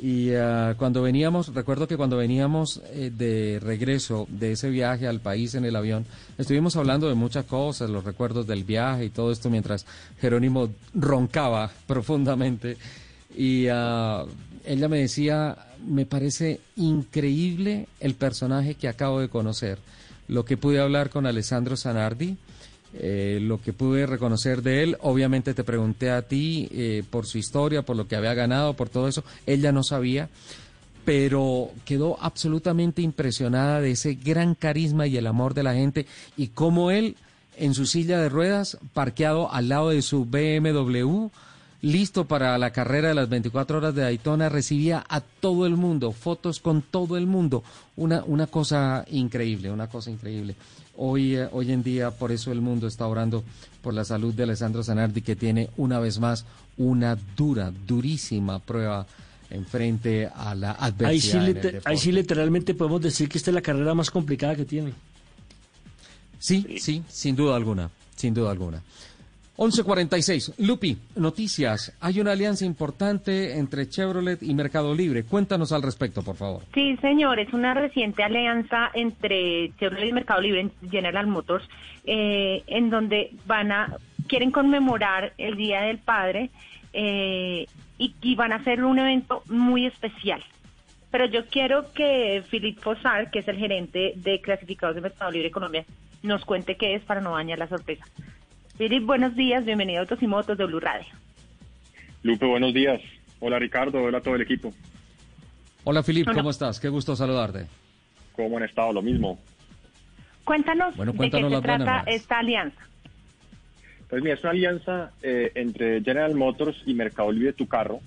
Y uh, cuando veníamos, recuerdo que cuando veníamos eh, de regreso de ese viaje al país en el avión, estuvimos hablando de muchas cosas, los recuerdos del viaje y todo esto mientras Jerónimo roncaba profundamente. Y uh, ella me decía, me parece increíble el personaje que acabo de conocer lo que pude hablar con Alessandro Zanardi, eh, lo que pude reconocer de él. Obviamente te pregunté a ti eh, por su historia, por lo que había ganado, por todo eso. Ella no sabía, pero quedó absolutamente impresionada de ese gran carisma y el amor de la gente y cómo él en su silla de ruedas, parqueado al lado de su BMW, listo para la carrera de las 24 horas de Daytona, recibía a todo el mundo, fotos con todo el mundo, una, una cosa increíble, una cosa increíble. Hoy, eh, hoy en día, por eso el mundo está orando por la salud de Alessandro Zanardi, que tiene una vez más una dura, durísima prueba enfrente a la adversidad. Ahí sí, en el ahí sí literalmente podemos decir que esta es la carrera más complicada que tiene. Sí, sí, sin duda alguna, sin duda alguna. 11.46. Lupi, noticias. Hay una alianza importante entre Chevrolet y Mercado Libre. Cuéntanos al respecto, por favor. Sí, señor, es una reciente alianza entre Chevrolet y Mercado Libre, General Motors, eh, en donde van a quieren conmemorar el Día del Padre eh, y, van a hacer un evento muy especial. Pero yo quiero que Philip Fossar, que es el gerente de clasificados de Mercado Libre Colombia, nos cuente qué es para no dañar la sorpresa. Philip, buenos días, bienvenido a Autos y Motos de Blue Radio. Lupe, buenos días. Hola Ricardo, hola a todo el equipo. Hola, Filip. ¿cómo estás? Qué gusto saludarte. ¿Cómo han estado? Lo mismo. Cuéntanos Bueno, de qué se buenas trata esta alianza. Pues mira, es una alianza eh, entre General Motors y Mercado Libre Tu Carro.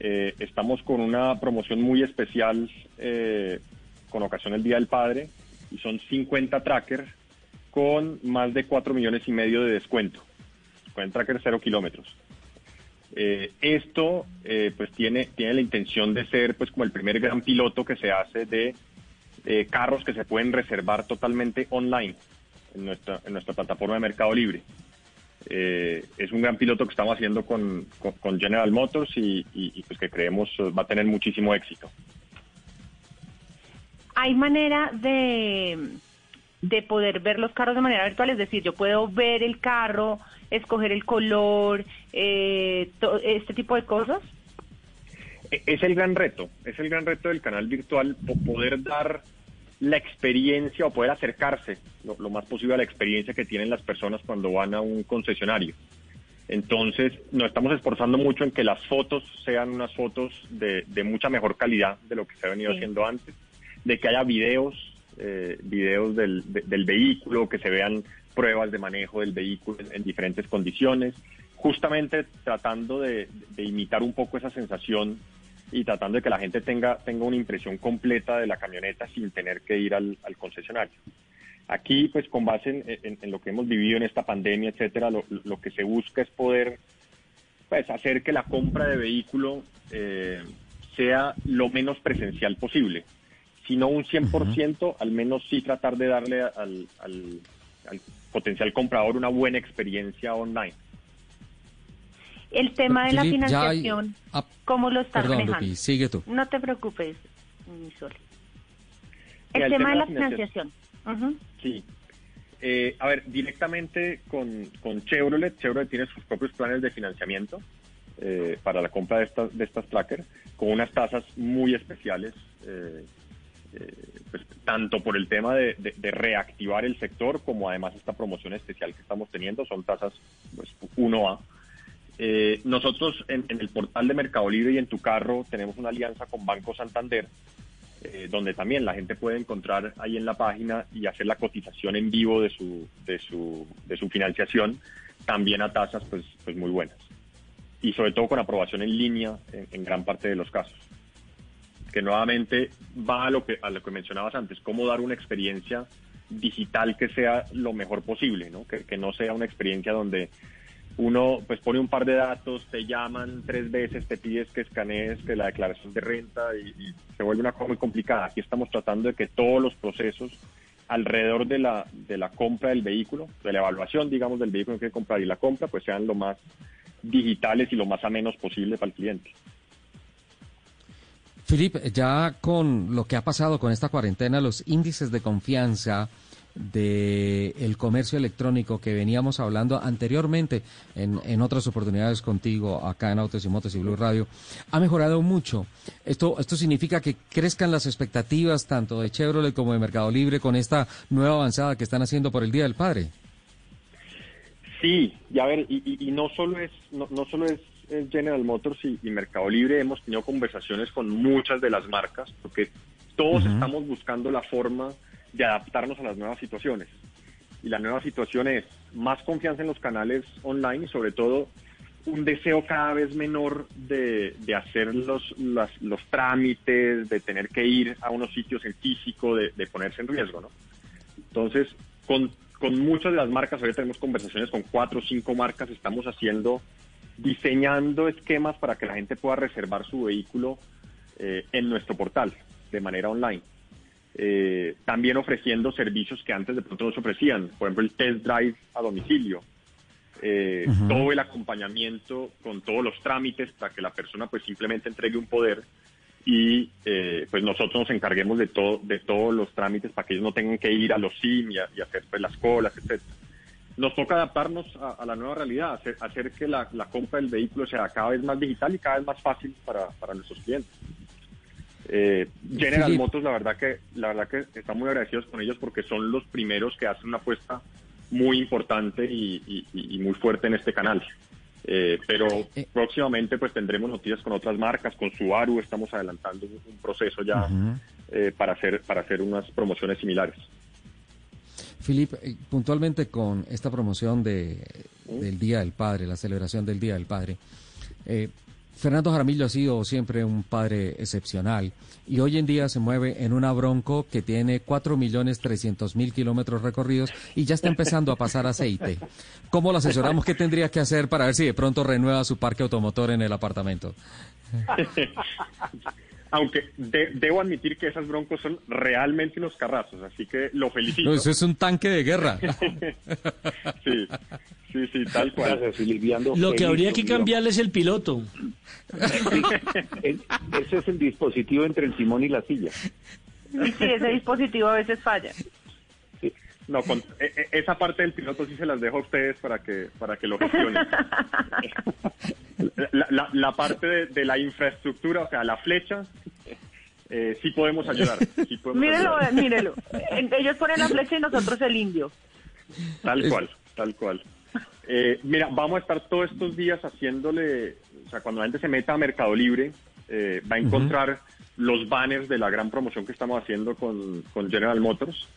Eh, estamos con una promoción muy especial eh, con ocasión del Día del Padre y son 50 trackers con más de 4 millones y medio de descuento. Con el tracker cero kilómetros. Eh, esto eh, pues tiene, tiene la intención de ser pues como el primer gran piloto que se hace de carros que se pueden reservar totalmente online en nuestra, en nuestra plataforma de Mercado Libre. Eh, es un gran piloto que estamos haciendo con, con- General Motors y, pues que creemos eh, va a tener muchísimo éxito. ¿Hay manera de, de poder ver los carros de manera virtual? Es decir, yo puedo ver el carro, escoger el color, eh, este tipo de cosas. E- Es el gran reto, es el gran reto del canal virtual po- poder dar la experiencia o poder acercarse lo, lo más posible a la experiencia que tienen las personas cuando van a un concesionario. Entonces, nos estamos esforzando mucho en que las fotos sean unas fotos de, de mucha mejor calidad de lo que se ha venido Sí. haciendo antes, de que haya videos, eh, videos del, de- del vehículo, que se vean pruebas de manejo del vehículo en, en diferentes condiciones, justamente tratando de, imitar un poco esa sensación y tratando de que la gente tenga, tenga una impresión completa de la camioneta sin tener que ir al, concesionario. Aquí, pues con base en, lo que hemos vivido en esta pandemia, etcétera, lo, lo que se busca es poder pues, hacer que la compra de vehículo eh, sea lo menos presencial posible. Si no un 100%, al menos sí tratar de darle al, al- al potencial comprador una buena experiencia online. El tema de la ya hay- financiación, ah, ¿cómo lo estás Perdón, manejando? Lupi, sigue tú. No te preocupes, mi Sol. El, Mira, tema de la financiación. Sí. Eh, a ver, directamente con, con Chevrolet, Chevrolet tiene sus propios planes de financiamiento eh, para la compra de estas, de estas trackers, con unas tasas muy especiales, eh, eh, pues, tanto por el tema de, reactivar el sector, como además esta promoción especial que estamos teniendo, son tasas pues, 1A. Eh, nosotros en, en el portal de Mercado Libre y en tu carro tenemos una alianza con Banco Santander, eh, donde también la gente puede encontrar ahí en la página y hacer la cotización en vivo de su, de su, de su financiación, también a tasas pues, pues muy buenas. Y sobre todo con aprobación en línea en, en gran parte de los casos. Que nuevamente va a lo que, a lo que mencionabas antes, cómo dar una experiencia digital que sea lo mejor posible, ¿no? Que, no sea una experiencia donde uno pues pone un par de datos, te llaman tres veces, te pides que escanees que la declaración de renta y, se vuelve una cosa muy complicada. Aquí estamos tratando de que todos los procesos alrededor de la, de la compra del vehículo, de la evaluación, digamos, del vehículo que comprar y la compra, pues sean lo más digitales y lo más amenos posible para el cliente. Filip, ya con lo que ha pasado con esta cuarentena, los índices de confianza del comercio electrónico que veníamos hablando anteriormente en, en otras oportunidades contigo acá en Autos y Motos y Blue Radio, ha mejorado mucho. Esto, esto significa que crezcan las expectativas tanto de Chevrolet como de Mercado Libre con esta nueva avanzada que están haciendo por el Día del Padre. Sí, y a ver, y, y- y no solo es no, no solo es General Motors y, y Mercado Libre, hemos tenido conversaciones con muchas de las marcas, porque todos Ujú. estamos buscando la forma de adaptarnos a las nuevas situaciones. Y la nueva situación es más confianza en los canales online y sobre todo un deseo cada vez menor de, de hacer los, las- los trámites, de tener que ir a unos sitios en físico, de, de ponerse en riesgo, ¿no? Entonces, con, con muchas de las marcas, ahorita tenemos conversaciones con cuatro o cinco marcas, estamos haciendo, diseñando esquemas para que la gente pueda reservar su vehículo eh, en nuestro portal de manera online. Eh, también ofreciendo servicios que antes de pronto no se ofrecían, por ejemplo el test drive a domicilio, eh, todo el acompañamiento con todos los trámites para que la persona pues simplemente entregue un poder y eh, pues nosotros nos encarguemos de todo de todos los trámites para que ellos no tengan que ir a los SIM y, a- y hacer pues, las colas, etcétera. Nos toca adaptarnos a, a la nueva realidad, hacer, hacer que la, la compra del vehículo sea cada vez más digital y cada vez más fácil para, para nuestros clientes. Eh, General. Motors, la verdad que la verdad que estamos muy agradecidos con ellos porque son los primeros que hacen una apuesta muy importante y, y- y- y muy fuerte en este canal. Eh, pero próximamente pues tendremos noticias con otras marcas, con Subaru estamos adelantando un, un proceso ya eh, para hacer para hacer unas promociones similares. Filip, eh, puntualmente con esta promoción de, del Día del Padre, la celebración del Día del Padre, eh, Fernando Jaramillo ha sido siempre un padre excepcional y hoy en día se mueve en una Bronco que tiene 4.300.000 kilómetros recorridos y ya está empezando a pasar aceite. ¿Cómo lo asesoramos? ¿Qué tendría que hacer para ver si de pronto renueva su parque automotor en el apartamento? Aunque de- debo admitir que esas broncos son realmente unos carrazos, así que lo felicito. No, eso es un tanque de guerra. sí, sí, sí, tal cual. Lo que habría que cambiarle es el piloto. Ese es el dispositivo entre el timón y la silla. Y sí, ese dispositivo a veces falla. No, con, e- e- esa parte del piloto sí se las dejo a ustedes para que para que lo gestionen. la, la- la parte de, de la infraestructura, o sea, la flecha, eh, sí podemos ayudar. sí podemos Mírelo, ayudar. mírelo. Eh, Ellos ponen la flecha y nosotros el indio. Tal cual, tal cual. Eh, mira, vamos a estar todos estos días haciéndole, o sea, cuando la gente se meta a Mercado Libre, eh, va a encontrar los banners de la gran promoción que estamos haciendo con, con General Motors.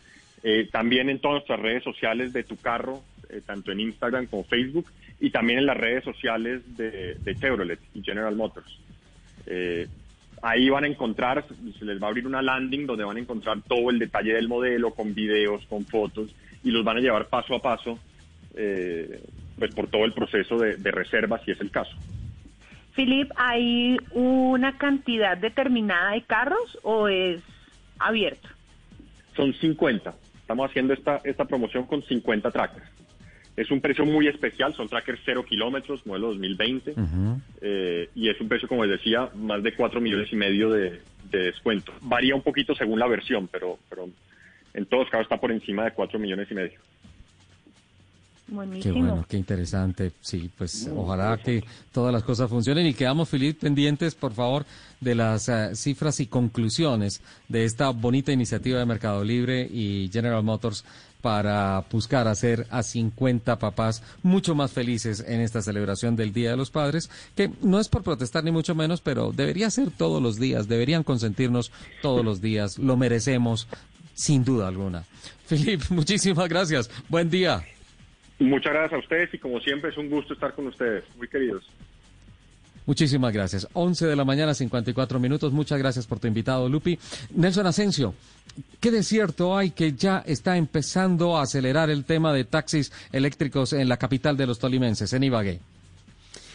Eh, también en todas nuestras redes sociales de tu carro, eh, tanto en Instagram como Facebook, y también en las redes sociales de, de Chevrolet y General Motors. Eh, ahí van a encontrar, se les va a abrir una landing donde van a encontrar todo el detalle del modelo, con videos, con fotos, y los van a llevar paso a paso eh, pues por todo el proceso de, de reserva, si es el caso. Philip, ¿hay una cantidad determinada de carros o es abierto? Son 50. Estamos haciendo esta, esta promoción con 50 trackers. Es un precio muy especial, son trackers 0 kilómetros, modelo 2020, eh, y es un precio, como les decía, más de 4 millones y medio de, de descuento. Varía un poquito según la versión, pero, pero en todos casos está por encima de 4 millones y medio. Qué bueno, qué interesante. Sí, pues ojalá que todas las cosas funcionen y quedamos, Filip, pendientes, por favor, de las eh, cifras y conclusiones de esta bonita iniciativa de Mercado Libre y General Motors para buscar hacer a 50 papás mucho más felices en esta celebración del Día de los Padres, que no es por protestar ni mucho menos, pero debería ser todos los días, deberían consentirnos todos los días, lo merecemos sin duda alguna. Filip, muchísimas gracias. Buen día. Muchas gracias a ustedes y como siempre es un gusto estar con ustedes, muy queridos. Muchísimas gracias. 11 de la mañana, 54 minutos. Muchas gracias por tu invitado, Lupi. Nelson Asensio, ¿qué de cierto hay que ya está empezando a acelerar el tema de taxis eléctricos en la capital de los tolimenses, en Ibagué?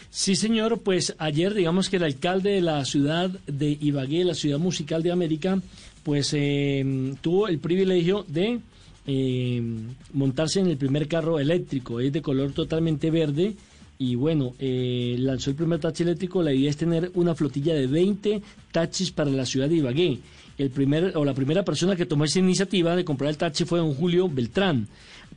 Sí, señor, pues ayer digamos que el alcalde de la ciudad de Ibagué, la ciudad musical de América, pues eh, tuvo el privilegio de eh, montarse en el primer carro eléctrico, es de color totalmente verde y bueno, eh, lanzó el primer taxi eléctrico, la idea es tener una flotilla de 20 taxis para la ciudad de Ibagué. El primer, o la primera persona que tomó esa iniciativa de comprar el taxi fue don Julio Beltrán,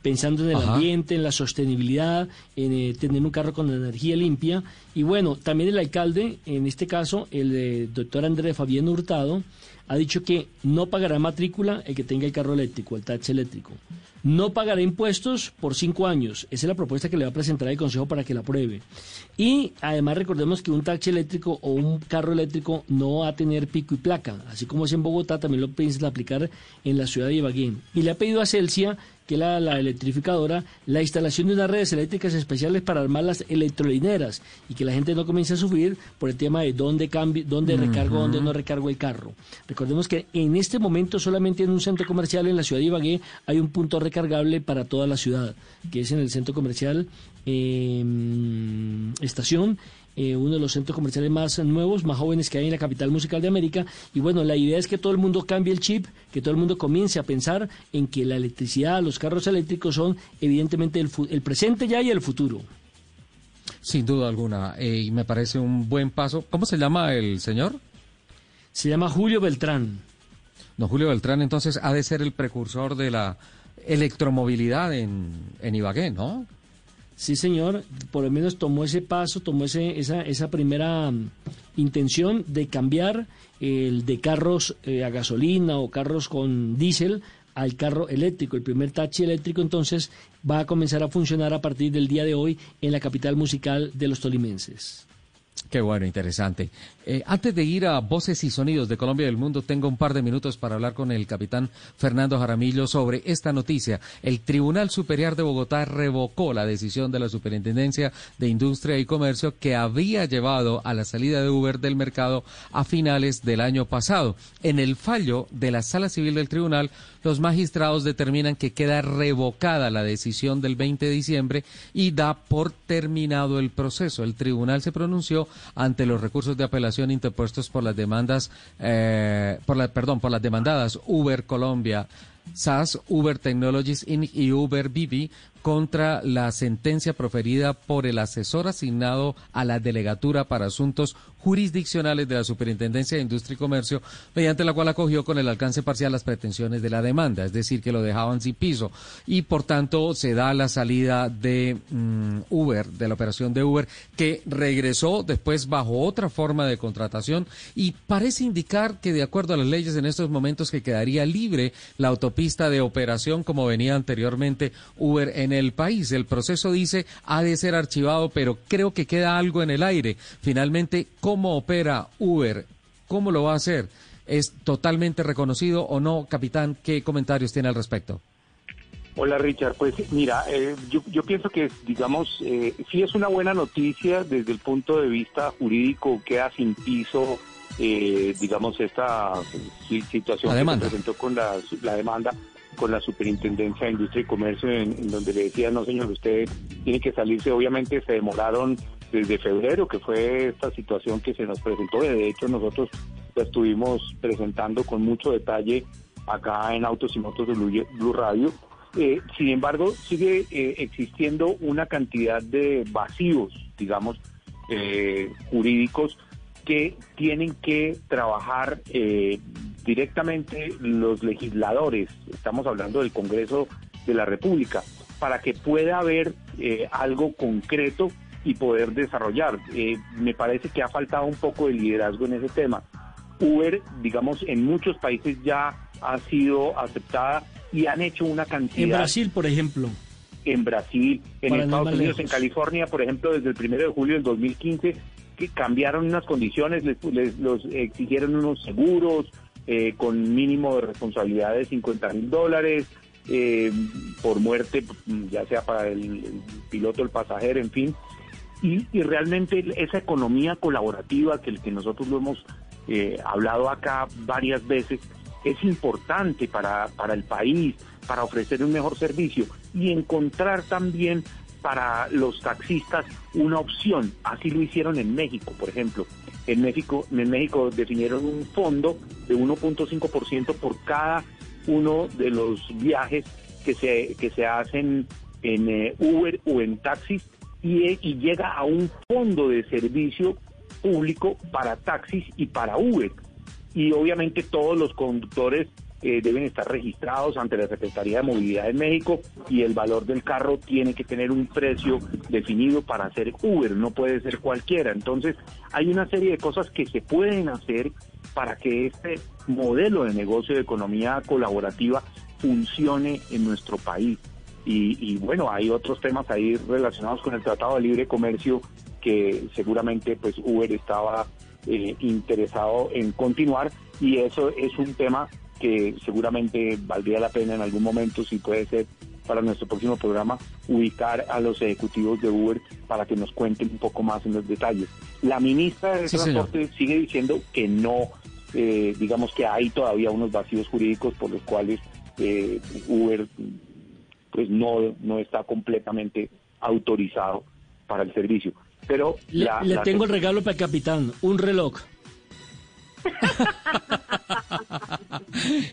pensando en el Ajá. ambiente, en la sostenibilidad, en eh, tener un carro con energía limpia. Y bueno, también el alcalde, en este caso, el eh, doctor Andrés Fabián Hurtado, ha dicho que no pagará matrícula el que tenga el carro eléctrico, el taxi eléctrico. No pagará impuestos por cinco años. Esa es la propuesta que le va a presentar el Consejo para que la apruebe. Y además recordemos que un taxi eléctrico o un carro eléctrico no va a tener pico y placa. Así como es en Bogotá, también lo piensan aplicar en la ciudad de Ibagué. Y le ha pedido a Celsia que la, la electrificadora, la instalación de unas redes eléctricas especiales para armar las electrolineras y que la gente no comience a sufrir por el tema de dónde cambio, dónde recargo, dónde no recargo el carro. Recordemos que en este momento solamente en un centro comercial en la ciudad de Ibagué hay un punto recargable para toda la ciudad, que es en el centro comercial eh, Estación eh, uno de los centros comerciales más nuevos, más jóvenes que hay en la capital musical de América. Y bueno, la idea es que todo el mundo cambie el chip, que todo el mundo comience a pensar en que la electricidad, los carros eléctricos son evidentemente el, el presente ya y el futuro. Sin duda alguna, eh, y me parece un buen paso. ¿Cómo se llama el señor? Se llama Julio Beltrán. No, Julio Beltrán entonces ha de ser el precursor de la electromovilidad en, en Ibagué, ¿no? Sí, señor, por lo menos tomó ese paso, tomó ese, esa, esa primera mm, intención de cambiar el de carros eh, a gasolina o carros con diésel al carro eléctrico. El primer taxi eléctrico entonces va a comenzar a funcionar a partir del día de hoy en la capital musical de los tolimenses. Qué bueno, interesante. Eh, antes de ir a Voces y Sonidos de Colombia y del Mundo, tengo un par de minutos para hablar con el capitán Fernando Jaramillo sobre esta noticia. El Tribunal Superior de Bogotá revocó la decisión de la Superintendencia de Industria y Comercio que había llevado a la salida de Uber del mercado a finales del año pasado. En el fallo de la Sala Civil del Tribunal, los magistrados determinan que queda revocada la decisión del 20 de diciembre y da por terminado el proceso. El tribunal se pronunció ante los recursos de apelación interpuestos por las demandas, eh, por la, perdón, por las demandadas Uber Colombia, SAS, Uber Technologies Inc. y Uber Bibi contra la sentencia proferida por el asesor asignado a la Delegatura para Asuntos Jurisdiccionales de la Superintendencia de Industria y Comercio, mediante la cual acogió con el alcance parcial las pretensiones de la demanda, es decir, que lo dejaban sin piso. Y por tanto se da la salida de mm, Uber, de la operación de Uber, que regresó después bajo otra forma de contratación y parece indicar que de acuerdo a las leyes en estos momentos que quedaría libre la autopista de operación como venía anteriormente Uber en el país. El proceso dice ha de ser archivado, pero creo que queda algo en el aire. Finalmente, ¿cómo opera Uber? ¿Cómo lo va a hacer? ¿Es totalmente reconocido o no, capitán? ¿Qué comentarios tiene al respecto? Hola Richard, pues mira, eh, yo, yo, pienso que, digamos, eh, sí es una buena noticia desde el punto de vista jurídico, queda sin piso, eh, digamos, esta situación que se presentó con la, la demanda con la Superintendencia de Industria y Comercio, en, donde le decía, no señor, usted tiene que salirse. Obviamente se demoraron desde febrero, que fue esta situación que se nos presentó. De hecho, nosotros la estuvimos presentando con mucho detalle acá en Autos y Motos de Blue, Radio. Eh, sin embargo, sigue eh, existiendo una cantidad de vacíos, digamos, eh, jurídicos que tienen que trabajar eh, directamente los legisladores, estamos hablando del Congreso de la República, para que pueda haber eh, algo concreto y poder desarrollar. Eh, me parece que ha faltado un poco de liderazgo en ese tema. Uber, digamos, en muchos países ya ha sido aceptada y han hecho una cantidad. En Brasil, por ejemplo. En Brasil, en Estados Unidos, en California, por ejemplo, desde el primero de julio del 2015, que cambiaron unas condiciones, les, les los exigieron unos seguros, eh, con mínimo de responsabilidad de 50 mil dólares, eh, por muerte, ya sea para el, piloto, el pasajero, en fin. Y, realmente esa economía colaborativa que, que nosotros lo hemos eh, hablado acá varias veces, es importante para, para el país, para ofrecer un mejor servicio y encontrar también para los taxistas una opción. Así lo hicieron en México, por ejemplo. En México, en México definieron un fondo de 1.5% por cada uno de los viajes que se, que se hacen en eh, Uber o en taxis y, y llega a un fondo de servicio público para taxis y para Uber. Y obviamente todos los conductores eh, deben estar registrados ante la Secretaría de Movilidad de México y el valor del carro tiene que tener un precio definido para hacer Uber, no puede ser cualquiera. Entonces, hay una serie de cosas que se pueden hacer para que este modelo de negocio de economía colaborativa funcione en nuestro país. Y, bueno, hay otros temas ahí relacionados con el Tratado de Libre Comercio que seguramente pues Uber estaba eh, interesado en continuar y eso es un tema que seguramente valdría la pena en algún momento, si puede ser para nuestro próximo programa, ubicar a los ejecutivos de Uber para que nos cuenten un poco más en los detalles. La ministra de Transporte sigue diciendo que no eh, digamos que hay todavía unos vacíos jurídicos por los cuales eh, Uber pues no, no está completamente autorizado para el servicio. Pero le, tengo el regalo para el capitán, un reloj.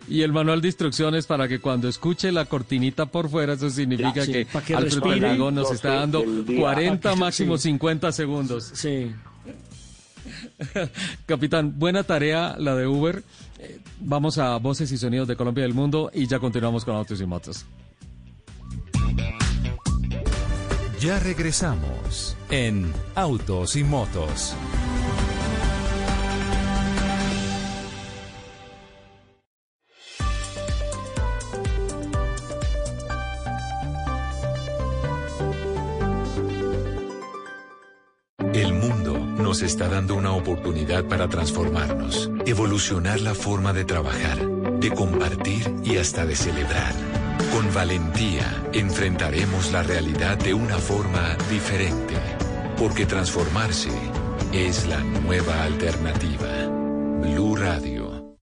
Y el manual de instrucciones para que cuando escuche la cortinita por fuera, eso significa que, que Alfredo nos está dando 40, máximo 50 segundos. Sí. Capitán, buena tarea la de Uber. Eh, vamos a Voces y Sonidos de Colombia y del Mundo y ya continuamos con Autos y Motos. Ya regresamos en Autos y Motos. Está dando una oportunidad para transformarnos, evolucionar la forma de trabajar, de compartir y hasta de celebrar. Con valentía enfrentaremos la realidad de una forma diferente, porque transformarse es la nueva alternativa. Blue Radio.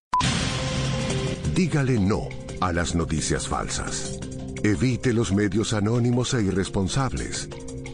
Dígale no a las noticias falsas. Evite los medios anónimos e irresponsables.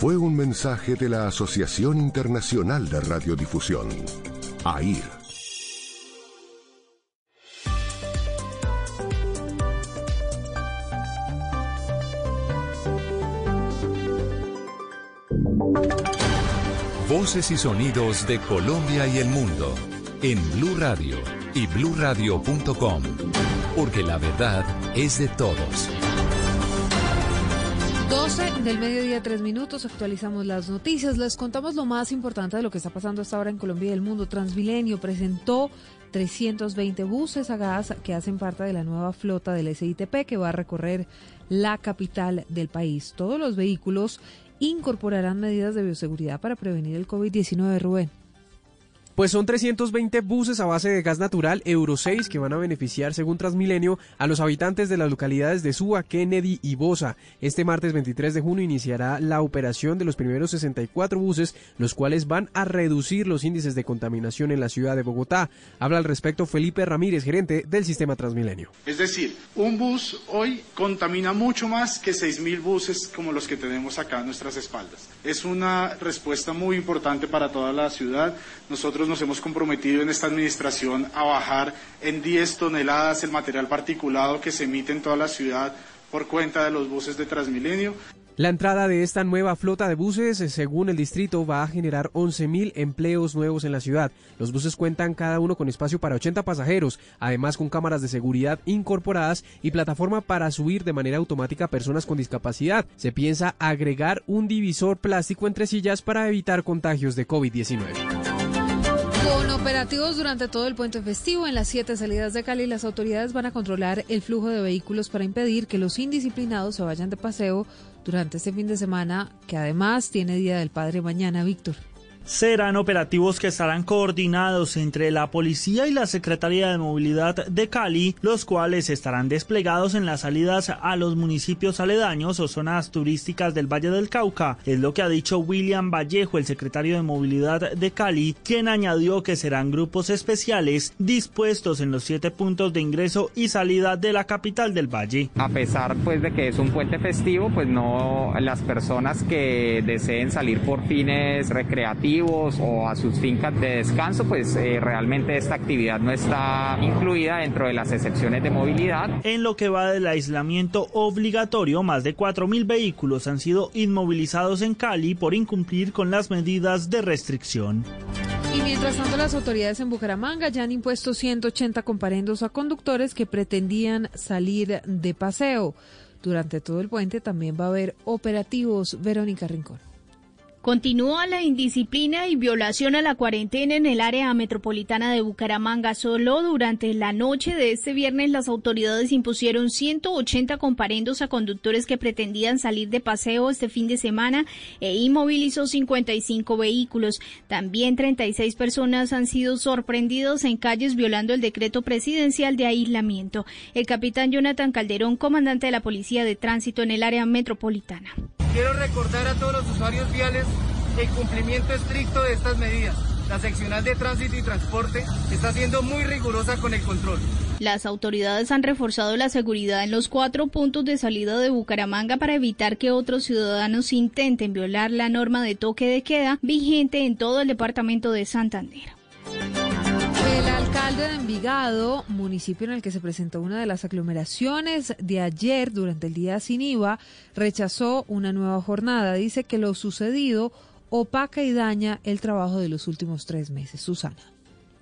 Fue un mensaje de la Asociación Internacional de Radiodifusión, AIR. Voces y sonidos de Colombia y el mundo en Blue Radio y bluradio.com, porque la verdad es de todos. 12 del mediodía, 3 minutos, actualizamos las noticias, les contamos lo más importante de lo que está pasando hasta ahora en Colombia y el mundo. Transmilenio presentó 320 buses a gas que hacen parte de la nueva flota del SITP que va a recorrer la capital del país. Todos los vehículos incorporarán medidas de bioseguridad para prevenir el COVID-19, Rubén. Pues son 320 buses a base de gas natural Euro 6 que van a beneficiar, según Transmilenio, a los habitantes de las localidades de Suba, Kennedy y Bosa. Este martes 23 de junio iniciará la operación de los primeros 64 buses, los cuales van a reducir los índices de contaminación en la ciudad de Bogotá. Habla al respecto Felipe Ramírez, gerente del sistema Transmilenio. Es decir, un bus hoy contamina mucho más que 6.000 buses como los que tenemos acá a nuestras espaldas. Es una respuesta muy importante para toda la ciudad. Nosotros nos hemos comprometido en esta administración a bajar en 10 toneladas el material particulado que se emite en toda la ciudad por cuenta de los buses de Transmilenio. La entrada de esta nueva flota de buses, según el distrito, va a generar 11.000 empleos nuevos en la ciudad. Los buses cuentan cada uno con espacio para 80 pasajeros, además con cámaras de seguridad incorporadas y plataforma para subir de manera automática personas con discapacidad. Se piensa agregar un divisor plástico entre sillas para evitar contagios de COVID-19. Con operativos durante todo el puente festivo en las siete salidas de Cali, las autoridades van a controlar el flujo de vehículos para impedir que los indisciplinados se vayan de paseo durante este fin de semana, que además tiene Día del Padre mañana, Víctor serán operativos que estarán coordinados entre la Policía y la Secretaría de Movilidad de Cali, los cuales estarán desplegados en las salidas a los municipios aledaños o zonas turísticas del Valle del Cauca. Es lo que ha dicho William Vallejo, el secretario de Movilidad de Cali, quien añadió que serán grupos especiales dispuestos en los siete puntos de ingreso y salida de la capital del Valle. A pesar pues de que es un puente festivo, pues no las personas que deseen salir por fines recreativos o a sus fincas de descanso, pues eh, realmente esta actividad no está incluida dentro de las excepciones de movilidad. En lo que va del aislamiento obligatorio, más de 4.000 vehículos han sido inmovilizados en Cali por incumplir con las medidas de restricción. Y mientras tanto, las autoridades en Bucaramanga ya han impuesto 180 comparendos a conductores que pretendían salir de paseo. Durante todo el puente también va a haber operativos. Verónica Rincón. Continúa la indisciplina y violación a la cuarentena en el área metropolitana de Bucaramanga. Solo durante la noche de este viernes las autoridades impusieron 180 comparendos a conductores que pretendían salir de paseo este fin de semana e inmovilizó 55 vehículos. También 36 personas han sido sorprendidos en calles violando el decreto presidencial de aislamiento. El capitán Jonathan Calderón, comandante de la Policía de Tránsito en el área metropolitana. Quiero recordar a todos los usuarios viales el cumplimiento estricto de estas medidas. La seccional de tránsito y transporte está siendo muy rigurosa con el control. Las autoridades han reforzado la seguridad en los cuatro puntos de salida de Bucaramanga para evitar que otros ciudadanos intenten violar la norma de toque de queda vigente en todo el departamento de Santander. El alcalde de Envigado, municipio en el que se presentó una de las aglomeraciones de ayer durante el día sin IVA, rechazó una nueva jornada. Dice que lo sucedido opaca y daña el trabajo de los últimos tres meses. Susana.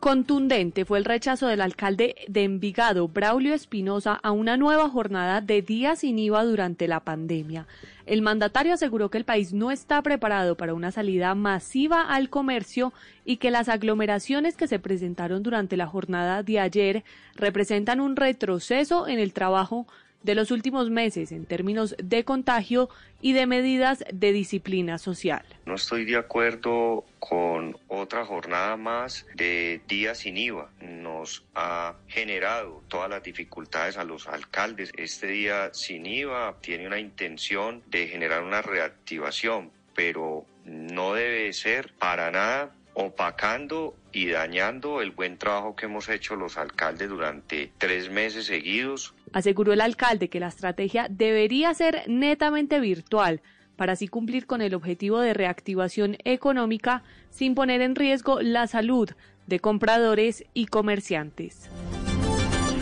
Contundente fue el rechazo del alcalde de Envigado, Braulio Espinosa, a una nueva jornada de días sin IVA durante la pandemia. El mandatario aseguró que el país no está preparado para una salida masiva al comercio y que las aglomeraciones que se presentaron durante la jornada de ayer representan un retroceso en el trabajo de los últimos meses en términos de contagio y de medidas de disciplina social. No estoy de acuerdo con otra jornada más de días sin IVA. Nos ha generado todas las dificultades a los alcaldes. Este día sin IVA tiene una intención de generar una reactivación, pero no debe ser para nada opacando y dañando el buen trabajo que hemos hecho los alcaldes durante tres meses seguidos. Aseguró el alcalde que la estrategia debería ser netamente virtual para así cumplir con el objetivo de reactivación económica sin poner en riesgo la salud de compradores y comerciantes.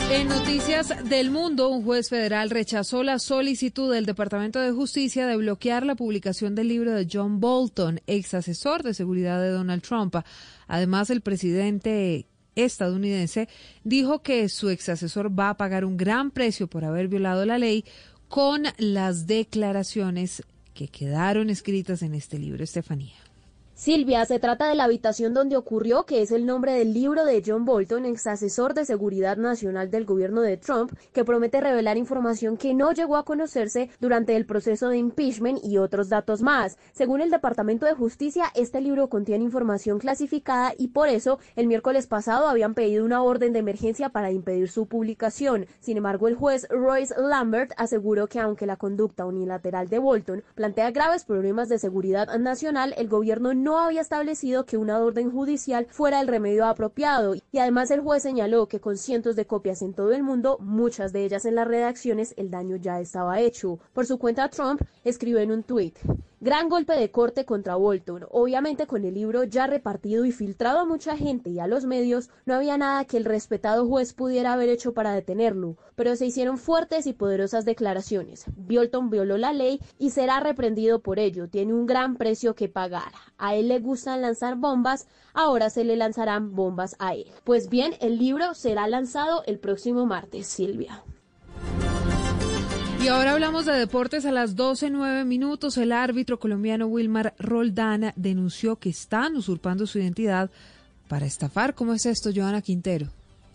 En Noticias del Mundo, un juez federal rechazó la solicitud del Departamento de Justicia de bloquear la publicación del libro de John Bolton, ex asesor de seguridad de Donald Trump. Además, el presidente estadounidense dijo que su ex asesor va a pagar un gran precio por haber violado la ley con las declaraciones que quedaron escritas en este libro. Estefanía. Silvia, se trata de la habitación donde ocurrió, que es el nombre del libro de John Bolton, ex asesor de seguridad nacional del gobierno de Trump, que promete revelar información que no llegó a conocerse durante el proceso de impeachment y otros datos más. Según el Departamento de Justicia, este libro contiene información clasificada y por eso el miércoles pasado habían pedido una orden de emergencia para impedir su publicación. Sin embargo, el juez Royce Lambert aseguró que aunque la conducta unilateral de Bolton plantea graves problemas de seguridad nacional, el gobierno no no había establecido que una orden judicial fuera el remedio apropiado y además el juez señaló que con cientos de copias en todo el mundo, muchas de ellas en las redacciones, el daño ya estaba hecho. Por su cuenta, Trump escribió en un tuit, Gran golpe de corte contra Bolton. Obviamente con el libro ya repartido y filtrado a mucha gente y a los medios, no había nada que el respetado juez pudiera haber hecho para detenerlo, pero se hicieron fuertes y poderosas declaraciones. Bolton violó la ley y será reprendido por ello. Tiene un gran precio que pagar. A él le gustan lanzar bombas, ahora se le lanzarán bombas a él. Pues bien, el libro será lanzado el próximo martes, Silvia. Y ahora hablamos de deportes a las 12.09 minutos. El árbitro colombiano Wilmar Roldán denunció que están usurpando su identidad para estafar. ¿Cómo es esto, Joana Quintero?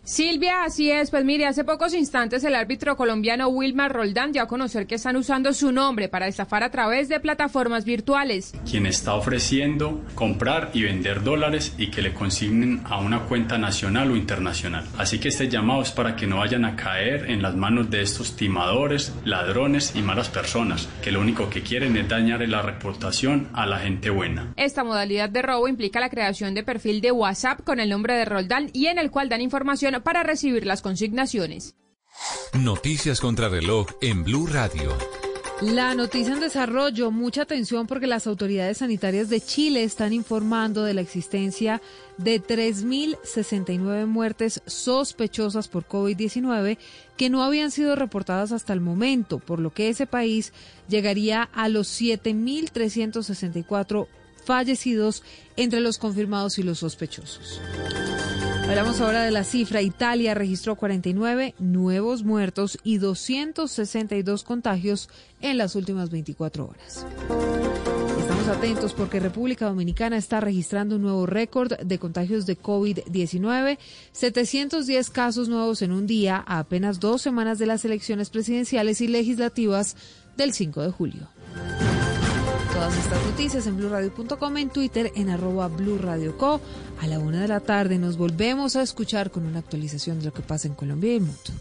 Silvia, así es. Pues mire, hace pocos instantes el árbitro colombiano Wilmar Roldán dio a conocer que están usando su nombre para estafar a través de plataformas virtuales. Quien está ofreciendo comprar y vender dólares y que le consignen a una cuenta nacional o internacional. Así que este llamado es para que no vayan a caer en las manos de estos timadores, ladrones y malas personas, que lo único que quieren es dañar la reputación a la gente buena. Esta modalidad de robo implica la creación de perfil de WhatsApp con el nombre de Roldán y en el cual dan información para recibir las consignaciones. Noticias contra reloj en Blue Radio. La noticia en desarrollo, mucha atención porque las autoridades sanitarias de Chile están informando de la existencia de 3.069 muertes sospechosas por COVID-19 que no habían sido reportadas hasta el momento, por lo que ese país llegaría a los 7.364 fallecidos entre los confirmados y los sospechosos. Hablamos ahora de la cifra. Italia registró 49 nuevos muertos y 262 contagios en las últimas 24 horas atentos porque República Dominicana está registrando un nuevo récord de contagios de COVID-19, 710 casos nuevos en un día a apenas dos semanas de las elecciones presidenciales y legislativas del 5 de julio. Todas estas noticias en blurradio.com, en Twitter, en arroba blurradioco. A la una de la tarde nos volvemos a escuchar con una actualización de lo que pasa en Colombia y el mundo.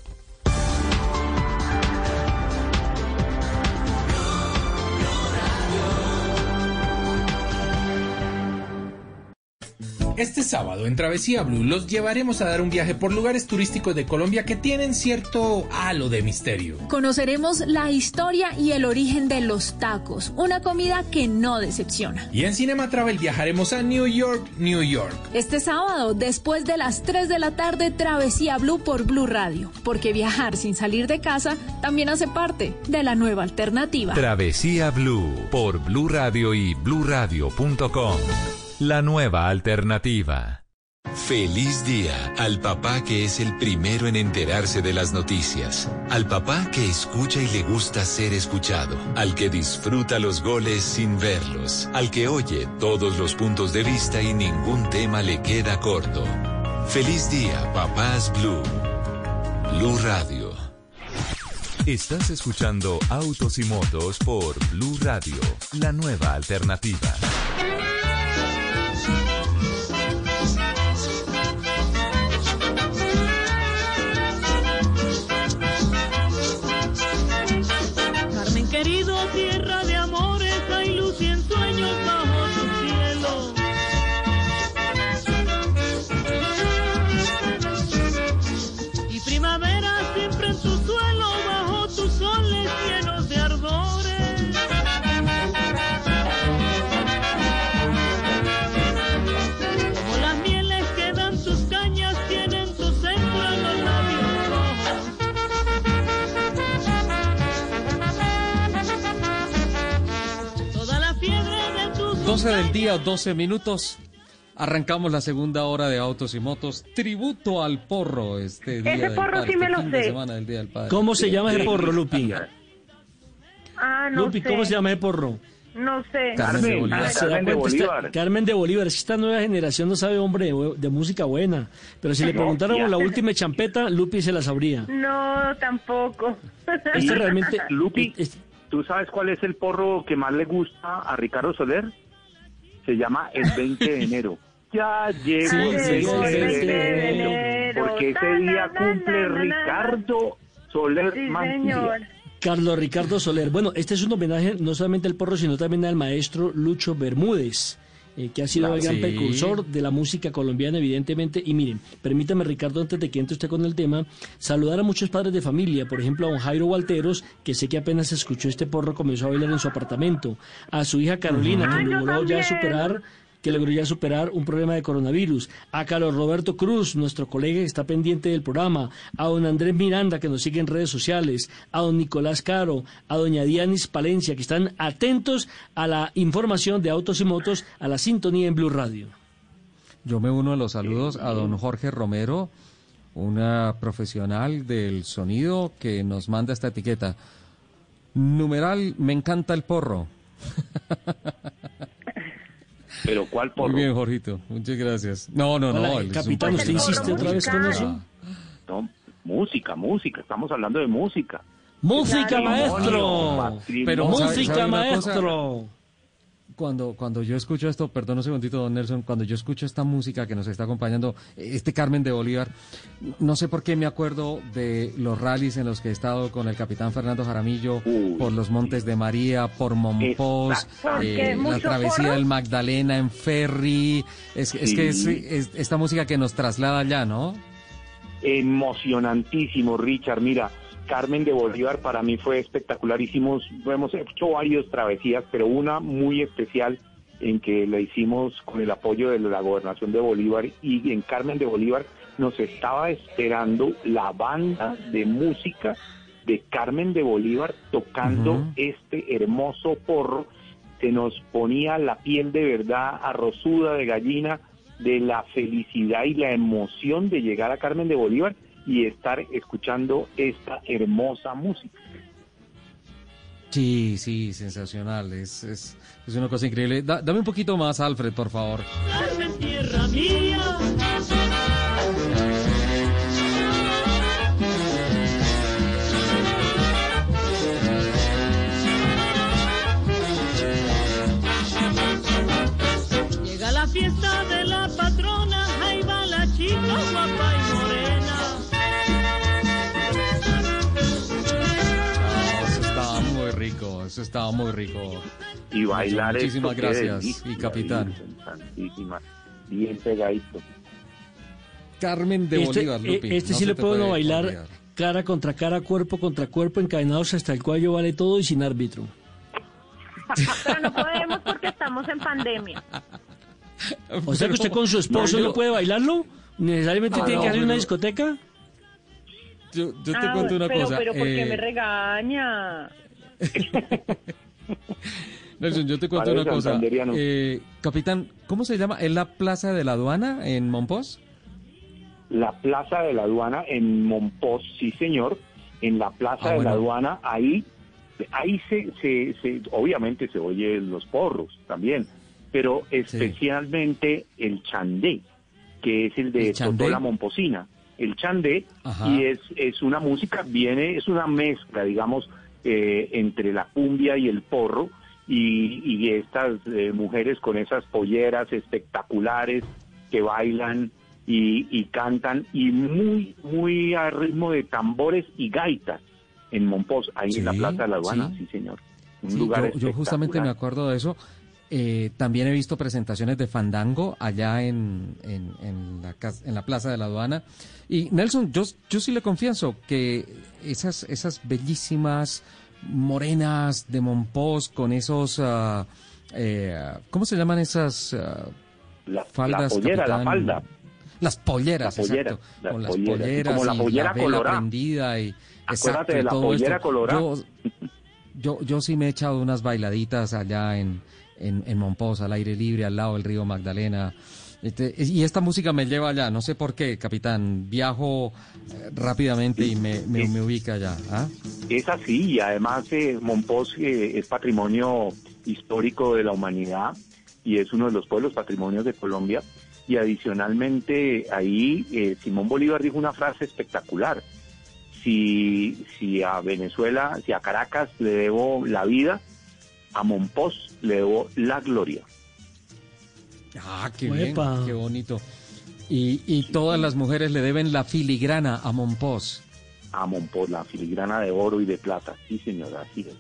Este sábado en Travesía Blue los llevaremos a dar un viaje por lugares turísticos de Colombia que tienen cierto halo de misterio. Conoceremos la historia y el origen de los tacos, una comida que no decepciona. Y en Cinema Travel viajaremos a New York, New York. Este sábado, después de las 3 de la tarde, Travesía Blue por Blue Radio, porque viajar sin salir de casa también hace parte de la nueva alternativa. Travesía Blue por Blue Radio y bluradio.com. La nueva alternativa. Feliz día al papá que es el primero en enterarse de las noticias, al papá que escucha y le gusta ser escuchado, al que disfruta los goles sin verlos, al que oye todos los puntos de vista y ningún tema le queda corto. Feliz día, papás Blue. Blue Radio. Estás escuchando Autos y Motos por Blue Radio, la nueva alternativa. Del día, 12 minutos. Arrancamos la segunda hora de Autos y Motos. Tributo al porro este día. Ese porro sí me lo sé. ¿Cómo se llama ese porro, Lupi? Ah, no Lupi, ¿cómo se llama ese porro? No sé. Carmen de Bolívar. Carmen de Bolívar. Carmen de Bolívar. Esta nueva generación no sabe, hombre, de, música buena. Pero si le preguntaron la última champeta, Lupi se la sabría. No, tampoco. Este realmente... Lupi, ¿tú sabes cuál es el porro que más le gusta a Ricardo Soler? Se llama el 20 de enero. Ya llegó el 20 de enero, porque ese día cumple Ricardo Soler Carlos Ricardo Soler. Bueno, este es un homenaje no solamente al porro, sino también al maestro Lucho Bermúdez. Eh, que ha sido el gran precursor de la música colombiana, evidentemente. Y miren, permítame, Ricardo, antes de que entre usted con el tema, saludar a muchos padres de familia, por ejemplo, a don Jairo Walteros, que sé que apenas escuchó este porro, comenzó a bailar en su apartamento, a su hija Carolina, que logró ya superar que logró ya superar un problema de coronavirus, a Carlos Roberto Cruz, nuestro colega que está pendiente del programa, a don Andrés Miranda, que nos sigue en redes sociales, a don Nicolás Caro, a doña Dianis Palencia, que están atentos a la información de autos y motos, a la sintonía en Blue Radio. Yo me uno a los saludos a don Jorge Romero, una profesional del sonido que nos manda esta etiqueta. Numeral, me encanta el porro. Pero ¿cuál porro? Muy bien, Jorgito. Muchas gracias. No, no, no. capitán, ¿usted insiste otra vez con eso? No, música, música. Estamos hablando de música. Música, maestro. Pero música, maestro cuando, cuando yo escucho esto, perdón un segundito, don Nelson, cuando yo escucho esta música que nos está acompañando, este Carmen de Bolívar, no sé por qué me acuerdo de los rallies en los que he estado con el capitán Fernando Jaramillo, por los Montes de María, por Monpós, eh, la travesía del Magdalena en ferry. Es, es que es, esta música que nos traslada allá, ¿no? Emocionantísimo, Richard. Mira, Carmen de Bolívar para mí fue espectacular. Hicimos, hemos hecho varias travesías, pero una muy especial en que la hicimos con el apoyo de la gobernación de Bolívar y en Carmen de Bolívar nos estaba esperando la banda de música de Carmen de Bolívar tocando este hermoso porro que nos ponía la piel de verdad arrozuda de gallina de la felicidad y la emoción de llegar a Carmen de Bolívar y estar escuchando esta hermosa música. Sí, sí, sensacional. Es, es, es una cosa increíble. dame un poquito más, Alfred, por favor. Eso estaba muy rico. Y bailar Muchísimas gracias, y capitán. Bien pegadito. Carmen de este, Bolívar, Lupi. Eh, este sí le puedo bailar cara contra cara, cuerpo contra cuerpo, encadenados hasta el cuello, vale todo y sin árbitro. Pero no podemos porque estamos en pandemia. O sea que usted con su esposo no, puede bailarlo. ¿Necesariamente tiene que hacer una discoteca? Yo, te ah, cuento una cosa. Pero ¿por qué me eh, regaña? Nelson, yo te cuento una cosa. Eh, capitán, ¿cómo se llama? ¿Es la Plaza de la Aduana en Monpós? La Plaza de la Aduana en Monpós, sí señor. En la Plaza ah, de la Aduana, ahí, ahí se, se, obviamente se oyen los porros también, pero especialmente el chandé, que es el de la Momposina. El chandé, y es, es una música, viene, es una mezcla, digamos, eh, entre la cumbia y el porro y, estas eh, mujeres con esas polleras espectaculares que bailan y, cantan y muy, muy a ritmo de tambores y gaitas en Monpós, ahí en la Plaza de la Aduana, sí, señor. Un lugar yo, justamente me acuerdo de eso. Eh, también he visto presentaciones de Fandango allá en, en, la, en la Plaza de la Aduana. Y Nelson, yo, yo sí le confieso que esas, esas bellísimas morenas de Monpós con esos... Uh, eh, ¿Cómo se llaman esas uh, la, faldas? La pollera, la falda. Las polleras, exacto. con las polleras como la pollera y colorada. prendida y Acuérdate de la pollera colorada. Yo, yo, yo sí me he echado unas bailaditas allá en, en, en al aire libre, al lado del río Magdalena. Este, y esta música me lleva allá, no sé por qué, capitán. Viajo eh, rápidamente y me, me, ubica allá. ¿ah? Es así, y además eh, Monpós eh, es patrimonio histórico de la humanidad y es uno de los pueblos patrimonios de Colombia. Y adicionalmente ahí eh, Simón Bolívar dijo una frase espectacular. Si, si a Venezuela, si a Caracas le debo la vida, a Monpós le debo la gloria. Ah, qué bien, qué bonito. Y, y todas las mujeres le deben la filigrana a Monpós. A Monpós, la filigrana de oro y de plata. Sí, señora, así es.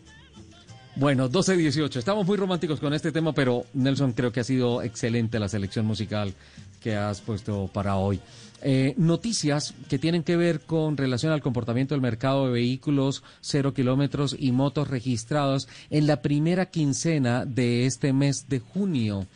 Bueno, 12-18. Estamos muy románticos con este tema, pero Nelson, creo que ha sido excelente la selección musical que has puesto para hoy. Eh, noticias que tienen que ver con relación al comportamiento del mercado de vehículos cero kilómetros y motos registrados en la primera quincena de este mes de junio.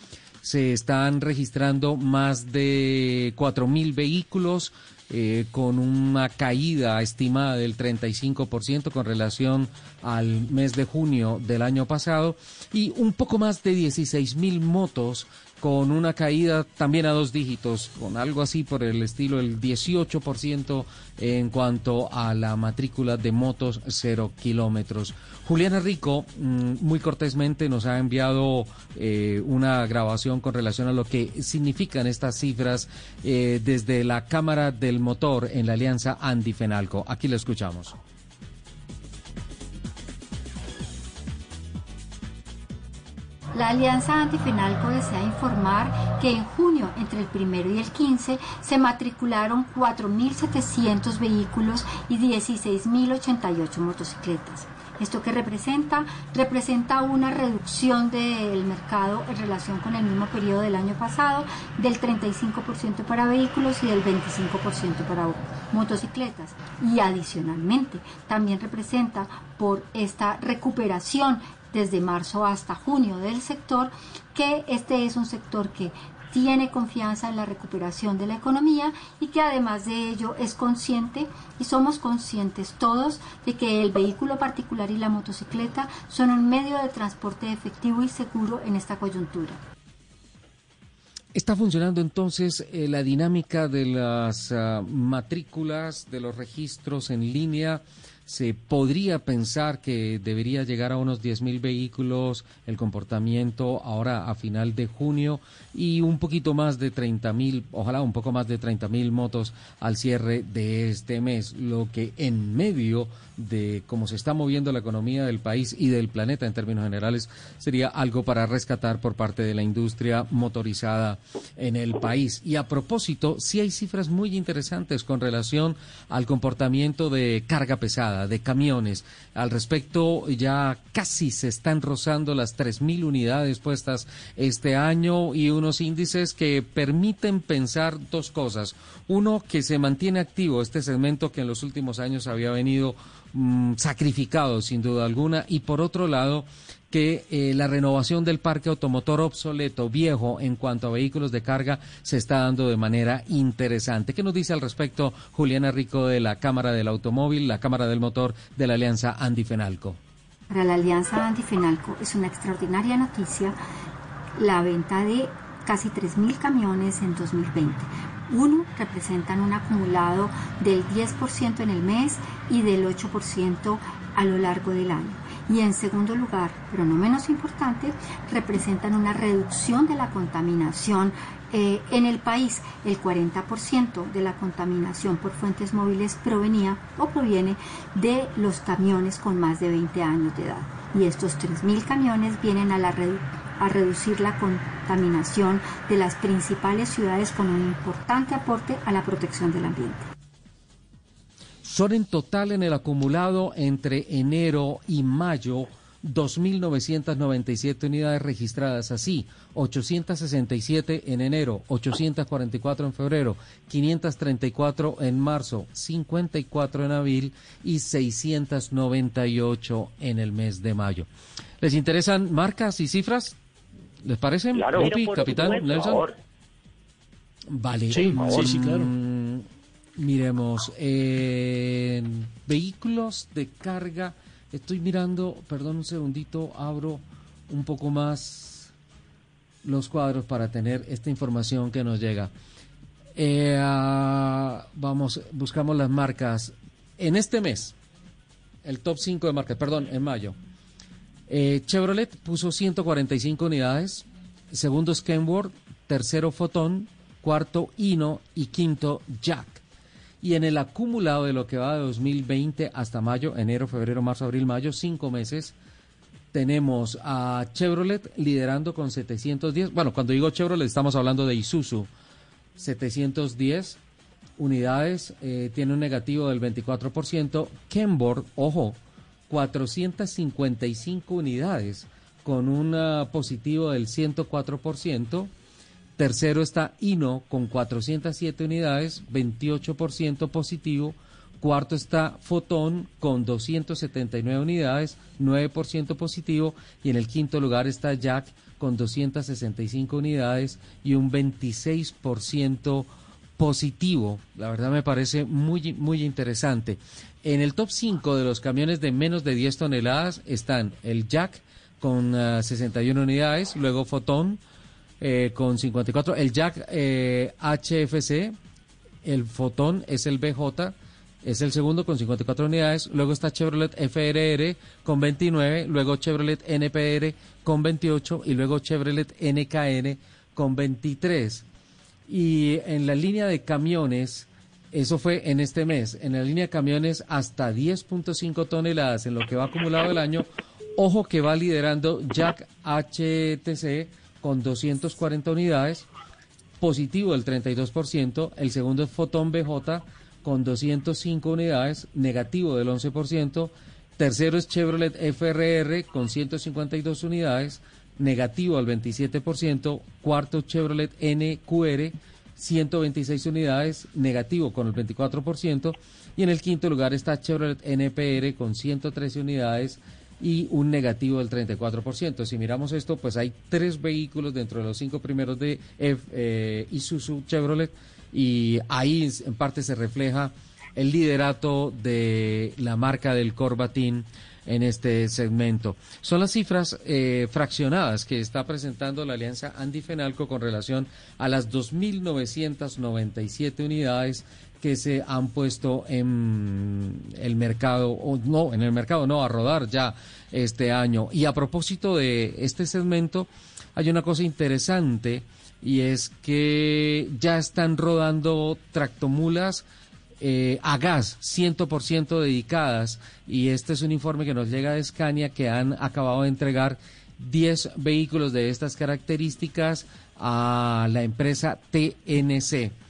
Se están registrando más de 4.000 vehículos eh, con una caída estimada del 35% con relación al mes de junio del año pasado y un poco más de 16.000 motos con una caída también a dos dígitos, con algo así por el estilo del 18% en cuanto a la matrícula de motos cero kilómetros. Juliana Rico, mm, muy cortésmente, nos ha enviado eh, una grabación con relación a lo que significan estas cifras eh, desde la Cámara del Motor en la Alianza Andy-Fenalco. Aquí lo escuchamos. La Alianza Antifenalco desea informar que en junio, entre el primero y el 15, se matricularon 4.700 vehículos y 16.088 motocicletas. ¿Esto qué representa? Representa una reducción del mercado en relación con el mismo periodo del año pasado del 35% para vehículos y del 25% para motocicletas. Y adicionalmente, también representa por esta recuperación desde marzo hasta junio del sector, que este es un sector que tiene confianza en la recuperación de la economía y que además de ello es consciente y somos conscientes todos de que el vehículo particular y la motocicleta son un medio de transporte efectivo y seguro en esta coyuntura. ¿Está funcionando entonces eh, la dinámica de las ah, matrículas, de los registros en línea? Se podría pensar que debería llegar a unos 10.000 vehículos el comportamiento ahora a final de junio y un poquito más de 30.000, ojalá un poco más de 30.000 motos al cierre de este mes, lo que en medio de cómo se está moviendo la economía del país y del planeta en términos generales sería algo para rescatar por parte de la industria motorizada en el país. Y a propósito, sí hay cifras muy interesantes con relación al comportamiento de carga pesada, de camiones. Al respecto, ya casi se están rozando las 3.000 unidades puestas este año y unos índices que permiten pensar dos cosas. Uno, que se mantiene activo este segmento que en los últimos años había venido mm, sacrificado sin duda alguna y por otro lado que eh, la renovación del parque automotor obsoleto, viejo en cuanto a vehículos de carga, se está dando de manera interesante. ¿Qué nos dice al respecto Juliana Rico de la Cámara del Automóvil, la Cámara del Motor de la Alianza Andy-Fenalco? Para la Alianza Andy-Fenalco es una extraordinaria noticia la venta de casi 3.000 camiones en 2020. Uno, representan un acumulado del 10% en el mes y del 8% a lo largo del año. Y en segundo lugar, pero no menos importante, representan una reducción de la contaminación eh, en el país. El 40% de la contaminación por fuentes móviles provenía o proviene de los camiones con más de 20 años de edad. Y estos 3.000 camiones vienen a, reducir la contaminación de las principales ciudades con un importante aporte a la protección del ambiente. Son en total en el acumulado entre enero y mayo 2.997 unidades registradas así, 867 en enero, 844 en febrero, 534 en marzo, 54 en abril y 698 en el mes de mayo. ¿Les interesan marcas y cifras? ¿Les parece? Claro, capitán Nelson. Vale. Sí, sí, sí, claro. Miremos, vehículos de carga, estoy mirando, perdón un segundito, abro un poco más los cuadros para tener esta información que nos llega. Eh, ah, vamos, buscamos las marcas. En este mes, el top 5 de marcas, perdón, en mayo. Eh, Chevrolet puso 145 unidades, segundo Kenworth, tercero Fotón, cuarto Hino y quinto Jack. Y en el acumulado de lo que va de 2020 hasta mayo, enero, febrero, marzo, abril, mayo, cinco meses, tenemos a Chevrolet liderando con 710. Bueno, cuando digo Chevrolet estamos hablando de Isuzu. 710 unidades, eh, tiene un negativo del 24%. Kenworth, ojo, 455 unidades con un ah, positivo del 104%. Tercero está Hino con 407 unidades, 28% positivo. Cuarto está Fotón con 279 unidades, 9% positivo. Y en el quinto lugar está Jack con 265 unidades y un 26% positivo. La verdad me parece muy, muy interesante. En el top 5 de los camiones de menos de 10 toneladas están el Jack con 61 ah, unidades, luego Fotón eh, con 54. El Jack eh, HFC, el Fotón es el BJ, es el segundo con 54 unidades. Luego está Chevrolet FRR con 29, luego Chevrolet NPR con 28 y luego Chevrolet NKN con 23. Y en la línea de camiones, eso fue en este mes, en la línea de camiones hasta 10.5 toneladas en lo que va acumulado el año. Ojo que va liderando Jack HTC con 240 unidades, positivo del 32%, el segundo es Fotón BJ con 205 unidades, negativo del 11%, tercero es Chevrolet FRR con 152 unidades, negativo al 27%, cuarto Chevrolet NQR 126 unidades, negativo con el 24%, y en el quinto lugar está Chevrolet NPR con 113 unidades, y un negativo del 34%. Si miramos esto, pues hay tres vehículos dentro de los cinco primeros de eh, Isuzu Chevrolet y ahí en parte se refleja el liderato de la marca del Corbatín en este segmento. Son las cifras eh, fraccionadas que está presentando la alianza Andy Fenalco con relación a las 2.997 unidades que se han puesto en el mercado, o no, en el mercado no, a rodar ya este año. Y a propósito de este segmento, hay una cosa interesante y es que ya están rodando tractomulas eh, a gas, 100% dedicadas. Y este es un informe que nos llega de Scania que han acabado de entregar 10 vehículos de estas características a la empresa TNC.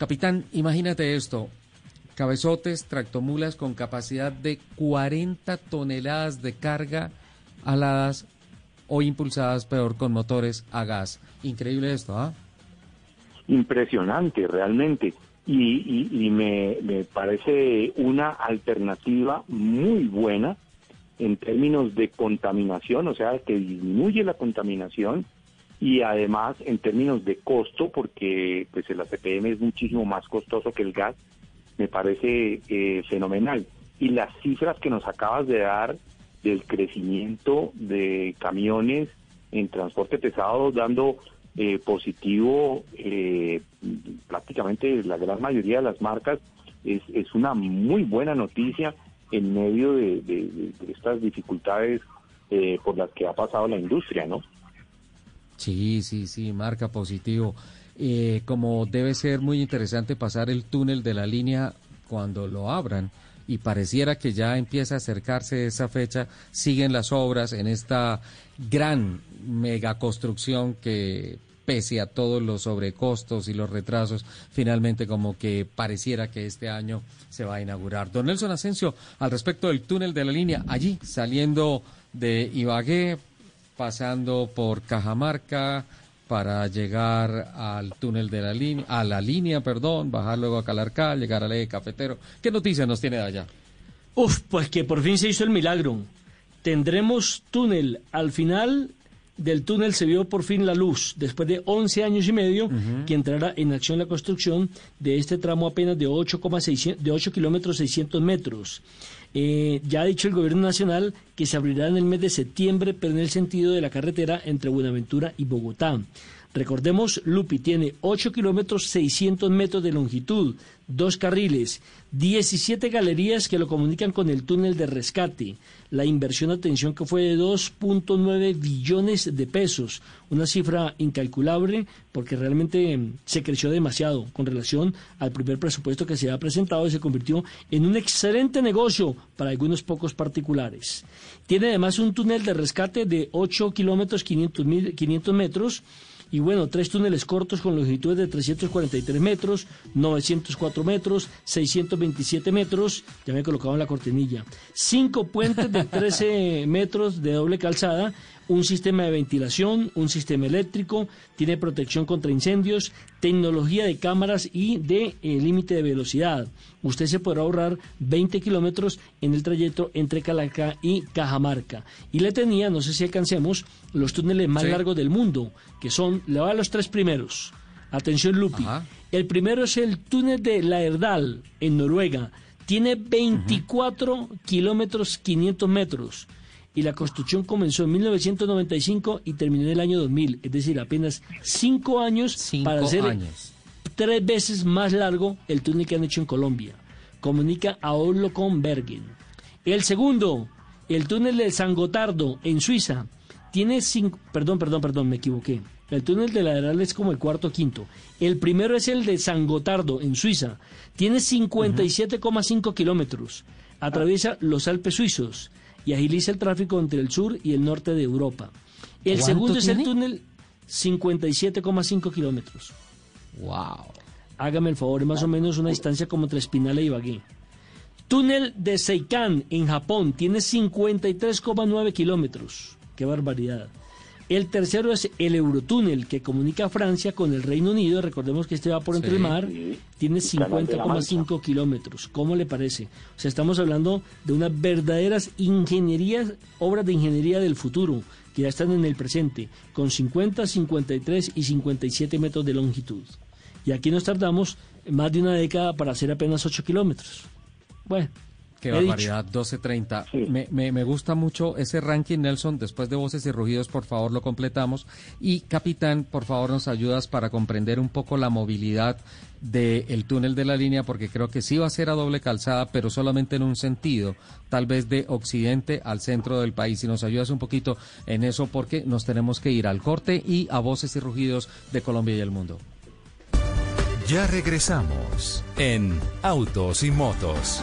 Capitán, imagínate esto. Cabezotes, tractomulas con capacidad de 40 toneladas de carga aladas o impulsadas, peor, con motores a gas. Increíble esto, ¿ah? Impresionante, realmente. Y, me, me parece una alternativa muy buena en términos de contaminación, o sea, que disminuye la contaminación y además en términos de costo, porque pues el ACPM es muchísimo más costoso que el gas, me parece eh, fenomenal. Y las cifras que nos acabas de dar del crecimiento de camiones en transporte pesado dando eh, positivo eh, prácticamente la gran mayoría de las marcas es, una muy buena noticia en medio de, estas dificultades eh, por las que ha pasado la industria, ¿no? Sí, sí, sí, marca positivo. como debe ser muy interesante pasar el túnel de la línea cuando lo abran y pareciera que ya empieza a acercarse esa fecha, siguen las obras en esta gran megaconstrucción que pese a todos los sobrecostos y los retrasos, finalmente como que pareciera que este año se va a inaugurar. Don Nelson Asensio, al respecto del túnel de la línea, allí saliendo de Ibagué, pasando por Cajamarca, para llegar al túnel de la línea, a la línea, perdón, bajar luego a Calarcá, llegar al eje cafetero. ¿Qué noticias nos tiene de allá? Uf, pues que por fin se hizo el milagro. Tendremos túnel. Al final del túnel se vio por fin la luz, después de 11 años y medio que entrará en acción la construcción de este tramo apenas de 8, de 8 kilómetros 600 metros. Eh, ya ha dicho el gobierno nacional que se abrirá en el mes de septiembre, pero en el sentido de la carretera entre Buenaventura y Bogotá. Recordemos, Lupi tiene 8 kilómetros 600 metros de longitud, dos carriles, 17 galerías que lo comunican con el túnel de rescate. La inversión, atención, que fue de 2.9 billones de pesos, una cifra incalculable porque realmente mm, se creció demasiado con relación al primer presupuesto que se había presentado y se convirtió en un excelente negocio para algunos pocos particulares. Tiene además un túnel de rescate de 8 kilómetros 500, 500 metros y bueno, tres túneles cortos con longitudes de 343 metros, 904 metros, 627 metros, ya me he colocado en la cortinilla, cinco puentes de 13 metros de doble calzada, un sistema de ventilación, un sistema eléctrico, tiene protección contra incendios, tecnología de cámaras y de eh, límite de velocidad. Usted se podrá ahorrar 20 kilómetros en el trayecto entre Calacá y Cajamarca. Y le tenía, no sé si alcancemos, los túneles más largos del mundo, que son, le voy a los tres primeros. Atención, Lupi. El primero es el túnel de La Erdal, en Noruega. Tiene 24 kilómetros 500 metros y la construcción comenzó en 1995 y terminó en el año 2000, es decir, apenas cinco años para hacer tres veces más largo el túnel que han hecho en Colombia. Comunica a Oslo con Bergen. El segundo, el túnel de San Gotardo en Suiza, tiene cinco, perdón, perdón, perdón, me equivoqué. El túnel de la es como el cuarto o quinto. El primero es el de San Gotardo en Suiza. Tiene 57,5 kilómetros. Atraviesa los Alpes suizos y agiliza el tráfico entre el sur y el norte de Europa. El segundo es el túnel 57,5 kilómetros. ¡Wow! Hágame el favor, es más o menos una distancia como entre Espinal y Ibagué. Túnel de Seikan en Japón tiene 53,9 kilómetros. ¡Qué barbaridad! El tercero es el Eurotúnel, que comunica Francia con el Reino Unido. Recordemos que este va por entre el mar. Tiene 50,5 kilómetros. ¿Cómo le parece? O sea, estamos hablando de unas verdaderas ingenierías, obras de ingeniería del futuro, que ya están en el presente, con 50, 53 y 57 metros de longitud. Y aquí nos tardamos más de una década para hacer apenas 8 kilómetros. Bueno, Qué barbaridad, 12.30. Me, me, me, gusta mucho ese ranking, Nelson. Después de Voces y Rugidos, por favor, lo completamos. Y, capitán, por favor, nos ayudas para comprender un poco la movilidad del túnel de la línea, porque creo que sí va a ser a doble calzada, pero solamente en un sentido, tal vez de occidente al centro del país. Y nos ayudas un poquito en eso, porque nos tenemos que ir al corte y a Voces y Rugidos de Colombia y el mundo. Ya regresamos en Autos y Motos.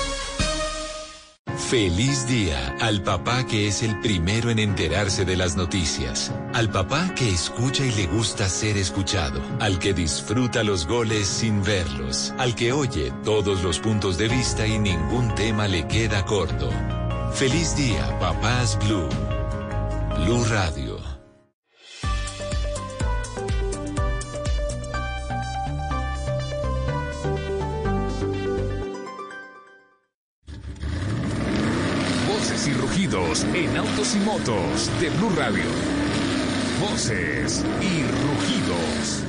Feliz día al papá que es el primero en enterarse de las noticias, al papá que escucha y le gusta ser escuchado, al que disfruta los goles sin verlos, al que oye todos los puntos de vista y ningún tema le queda corto. Feliz día, papás Blue. Blue Radio. Y motos de Blue Radio. Voces y rugidos.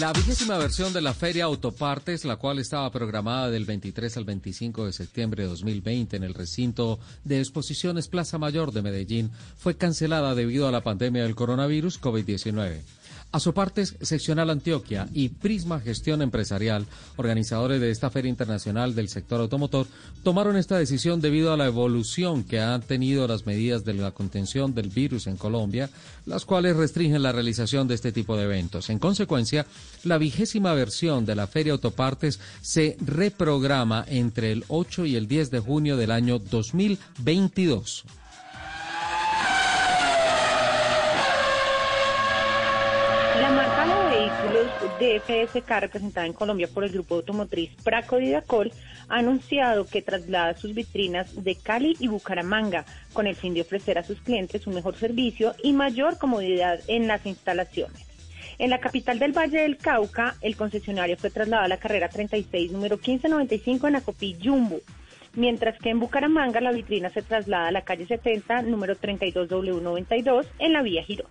La vigésima versión de la Feria Autopartes, la cual estaba programada del 23 al 25 de septiembre de 2020 en el recinto de exposiciones Plaza Mayor de Medellín, fue cancelada debido a la pandemia del coronavirus COVID-19. Asopartes Seccional Antioquia y Prisma Gestión Empresarial, organizadores de esta Feria Internacional del Sector Automotor, tomaron esta decisión debido a la evolución que han tenido las medidas de la contención del virus en Colombia, las cuales restringen la realización de este tipo de eventos. En consecuencia, la vigésima versión de la Feria Autopartes se reprograma entre el 8 y el 10 de junio del año 2022. La marca de vehículos DFSK representada en Colombia por el grupo automotriz Praco Didacol ha anunciado que traslada sus vitrinas de Cali y Bucaramanga con el fin de ofrecer a sus clientes un mejor servicio y mayor comodidad en las instalaciones. En la capital del Valle del Cauca, el concesionario fue trasladado a la carrera 36, número 1595 en Acopí, Jumbo mientras que en Bucaramanga la vitrina se traslada a la calle 70, número 32W92, en la vía Girón.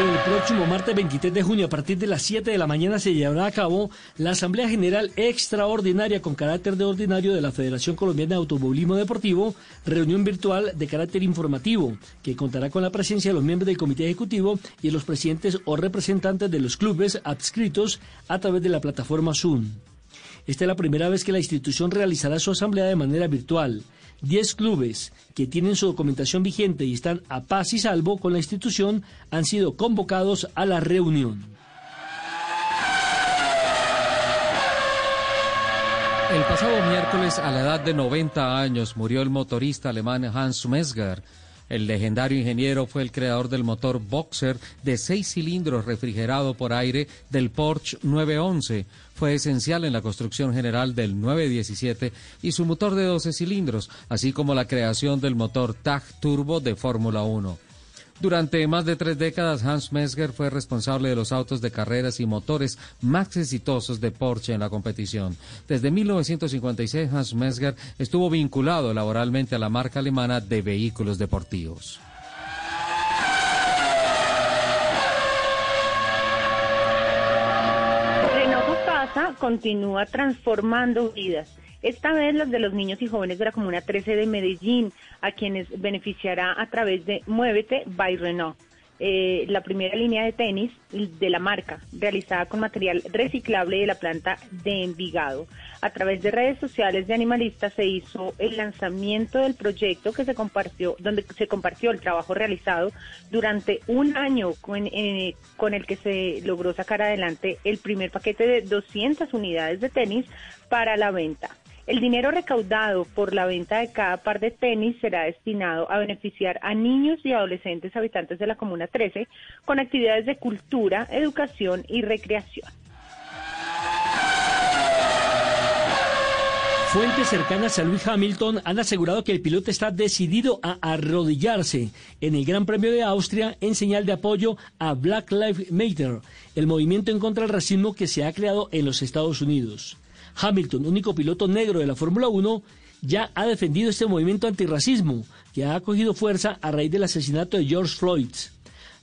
El próximo martes 23 de junio a partir de las 7 de la mañana se llevará a cabo la Asamblea General Extraordinaria con carácter de ordinario de la Federación Colombiana de Automovilismo Deportivo, reunión virtual de carácter informativo, que contará con la presencia de los miembros del Comité Ejecutivo y de los presidentes o representantes de los clubes adscritos a través de la plataforma Zoom. Esta es la primera vez que la institución realizará su asamblea de manera virtual. Diez clubes que tienen su documentación vigente y están a paz y salvo con la institución han sido convocados a la reunión. El pasado miércoles, a la edad de 90 años, murió el motorista alemán Hans Mesger. El legendario ingeniero fue el creador del motor Boxer de seis cilindros refrigerado por aire del Porsche 911. Fue esencial en la construcción general del 917 y su motor de 12 cilindros, así como la creación del motor TAG Turbo de Fórmula 1. Durante más de tres décadas, Hans Mesger fue responsable de los autos de carreras y motores más exitosos de Porsche en la competición. Desde 1956, Hans Mesger estuvo vinculado laboralmente a la marca alemana de vehículos deportivos. Renovo Pasa continúa transformando vidas esta vez las de los niños y jóvenes de la Comuna 13 de Medellín, a quienes beneficiará a través de Muévete by Renault. Eh, la primera línea de tenis de la marca, realizada con material reciclable de la planta de Envigado. A través de redes sociales de animalistas se hizo el lanzamiento del proyecto que se compartió, donde se compartió el trabajo realizado durante un año con, eh, el que se logró sacar adelante el primer paquete de 200 unidades de tenis para la venta. El dinero recaudado por la venta de cada par de tenis será destinado a beneficiar a niños y adolescentes habitantes de la Comuna 13 con actividades de cultura, educación y recreación. Fuentes cercanas a Luis Hamilton han asegurado que el piloto está decidido a arrodillarse en el Gran Premio de Austria en señal de apoyo a Black Lives Matter, el movimiento en contra del racismo que se ha creado en los Estados Unidos. Hamilton, único piloto negro de la Fórmula 1, ya ha defendido este movimiento antirracismo que ha cogido fuerza a raíz del asesinato de George Floyd.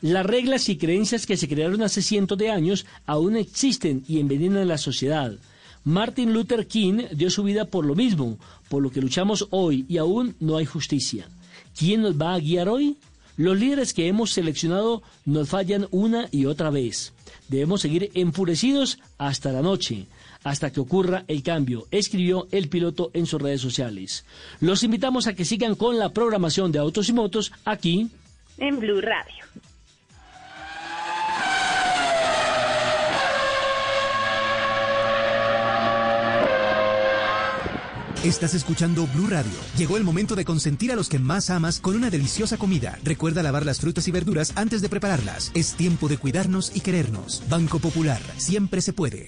Las reglas y creencias que se crearon hace cientos de años aún existen y envenenan la sociedad. Martin Luther King dio su vida por lo mismo, por lo que luchamos hoy y aún no hay justicia. ¿Quién nos va a guiar hoy? Los líderes que hemos seleccionado nos fallan una y otra vez. Debemos seguir enfurecidos hasta la noche hasta que ocurra el cambio, escribió el piloto en sus redes sociales. Los invitamos a que sigan con la programación de Autos y Motos aquí en Blue Radio. Estás escuchando Blue Radio. Llegó el momento de consentir a los que más amas con una deliciosa comida. Recuerda lavar las frutas y verduras antes de prepararlas. Es tiempo de cuidarnos y querernos. Banco Popular, siempre se puede.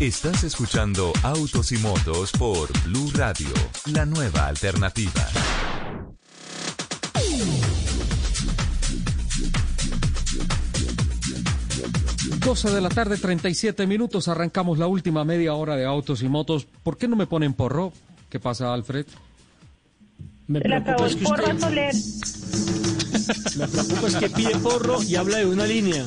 Estás escuchando Autos y Motos por Blue Radio, la nueva alternativa. 12 de la tarde, 37 minutos. Arrancamos la última media hora de Autos y Motos. ¿Por qué no me ponen porro? ¿Qué pasa, Alfred? Me preocupa, es que usted... me preocupa es que pide porro y habla de una línea.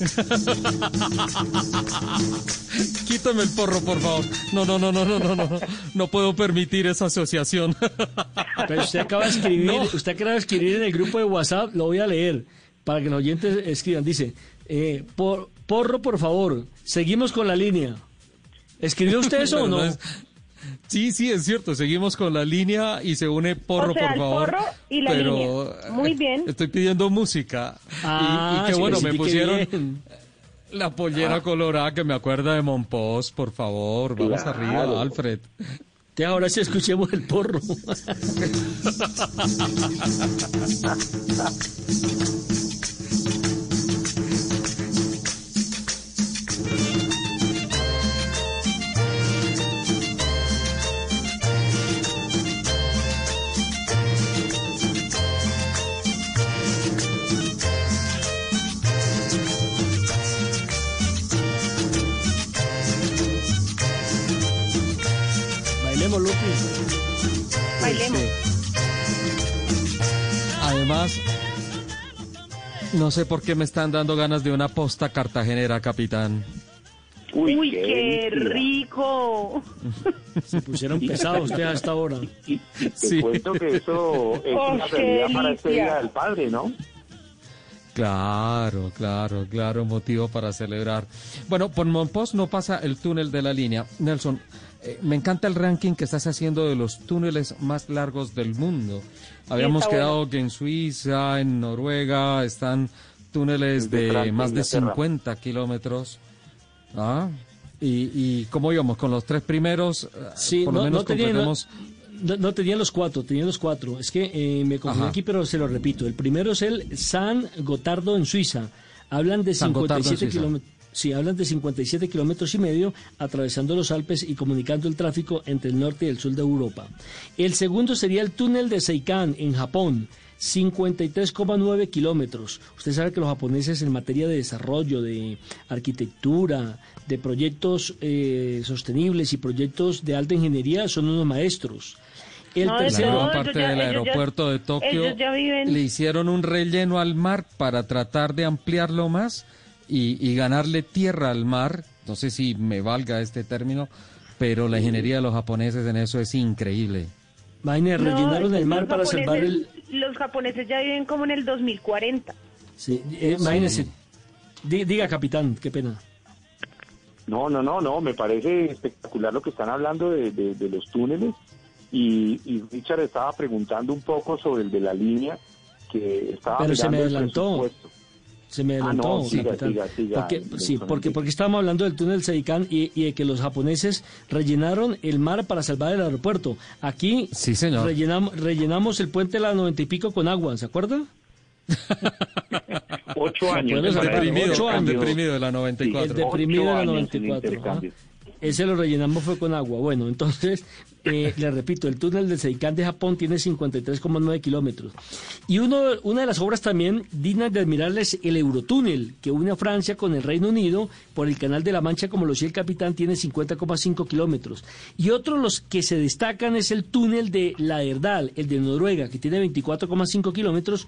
Quítame el porro, por favor. No, no, no, no, no, no, no. No puedo permitir esa asociación. Pero usted acaba de escribir, usted acaba de escribir en el grupo de WhatsApp, lo voy a leer para que los oyentes escriban. Dice, eh, por, porro, por favor, seguimos con la línea. ¿Escribió usted eso o no? Sí, sí, es cierto. Seguimos con la línea y se une porro, por favor. porro y la pero línea. Muy bien. Estoy pidiendo música. Ah, y, qué sí, bueno, sí, me qué pusieron bien. la pollera Ah. colorada que me acuerda de Monpós, por favor. Vamos Claro. arriba, Alfred. Que ahora sí escuchemos el porro. Además, no sé por qué me están dando ganas de una posta cartagenera, capitán. Uy, qué, rico. Se pusieron pesados ustedes a esta hora. Te cuento que eso es Oh, una realidad para este. Día del Padre, ¿no? Claro, claro, claro, motivo para celebrar. Bueno, por Monpós no pasa el túnel de la línea. Nelson, eh, me encanta el ranking que estás haciendo de los túneles más largos del mundo. Habíamos quedado que en Suiza, en Noruega, están túneles de más de Inglaterra. 50 kilómetros. ¿Ah? Y, y cómo íbamos con los tres primeros, eh, Sí, por lo no, menos no tenían, no, no- no tenían los cuatro, tenían los cuatro. Es que eh, me confundí Ajá. aquí, pero se lo repito. El primero es el San Gotardo en Suiza. Hablan de San Gotardo en 57 Suiza. kilómetros. Sí, hablan de 57 kilómetros y medio atravesando los Alpes y comunicando el tráfico entre el norte y el sur de Europa. El segundo sería el túnel de Seikan en Japón, 53,9 kilómetros. Usted sabe que los japoneses en materia de desarrollo, de arquitectura, de proyectos eh, sostenibles y proyectos de alta ingeniería son unos maestros. El tercero, parte del aeropuerto de Tokio, le hicieron un relleno al mar para tratar de ampliarlo más y, ganarle tierra al mar. No sé si me valga este término, pero la ingeniería de los japoneses en eso es increíble. Vaina, rellenaron el mar para salvar el... Los japoneses ya viven como en el 2040. Sí, eh, imagínese. Diga, capitán, qué pena. No, no, no, no, me parece espectacular lo que están hablando de, de los túneles y, Richard estaba preguntando un poco sobre el de la línea que estaba Pero se me adelantó. Se me ah, adelantó, porque, sí, porque, porque estábamos hablando del túnel Seicán y, y, de que los japoneses rellenaron el mar para salvar el aeropuerto. Aquí sí, señor. Rellenamos, rellenamos el puente de la noventa y pico con agua, ¿se acuerda? Ocho años. deprimido, ocho años. deprimido de la 94. El deprimido de la 94. Ese lo rellenamos fue con agua. Bueno, entonces eh, le repito, el túnel del Seikán de Japón tiene 53,9 kilómetros. Y uno, una de las obras también dignas de admirar es el Eurotúnel, que une a Francia con el Reino Unido por el Canal de la Mancha, como lo decía el capitán, tiene 50,5 kilómetros. Y otro de los que se destacan es el túnel de la Erdal, el de Noruega, que tiene 24,5 kilómetros,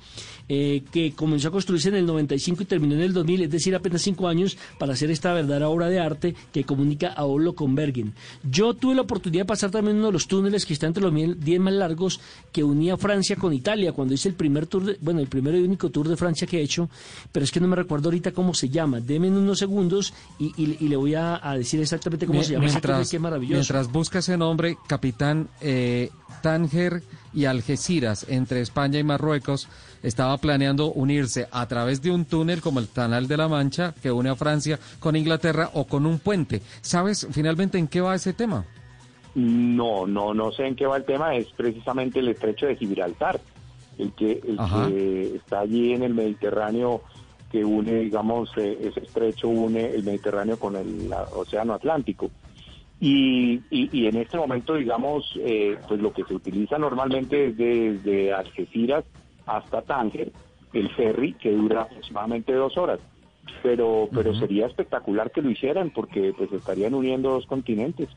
eh, que comenzó a construirse en el 95 y terminó en el 2000, es decir, apenas 5 años, para hacer esta verdadera obra de arte que comunica a Oslo con Bergen. Yo tuve la oportunidad de pasar también uno de los túneles que está entre los 10 más largos que unía Francia con Italia, cuando hice el primer tour, bueno, el primero y único tour de Francia que he hecho, pero es que no me recuerdo ahorita cómo se llama. Deme unos segundos y, le voy a, decir exactamente cómo se llama. Mientras, qué maravilloso. mientras busca ese nombre, capitán eh, Tánger y Algeciras, entre España y Marruecos, estaba planeando unirse a través de un túnel como el Canal de la Mancha, que une a Francia con Inglaterra, o con un puente. ¿Sabes finalmente en qué va ese tema? No, no, no sé en qué va el tema, es precisamente el estrecho de Gibraltar, el que, el que está allí en el Mediterráneo que une, digamos, eh, ese estrecho une el Mediterráneo con el Océano Atlántico. Y, y, en este momento, digamos, eh, pues lo que se utiliza normalmente es desde Algeciras hasta Tánger, el ferry, que dura aproximadamente dos horas. Pero, pero sería espectacular que lo hicieran porque pues estarían uniendo dos continentes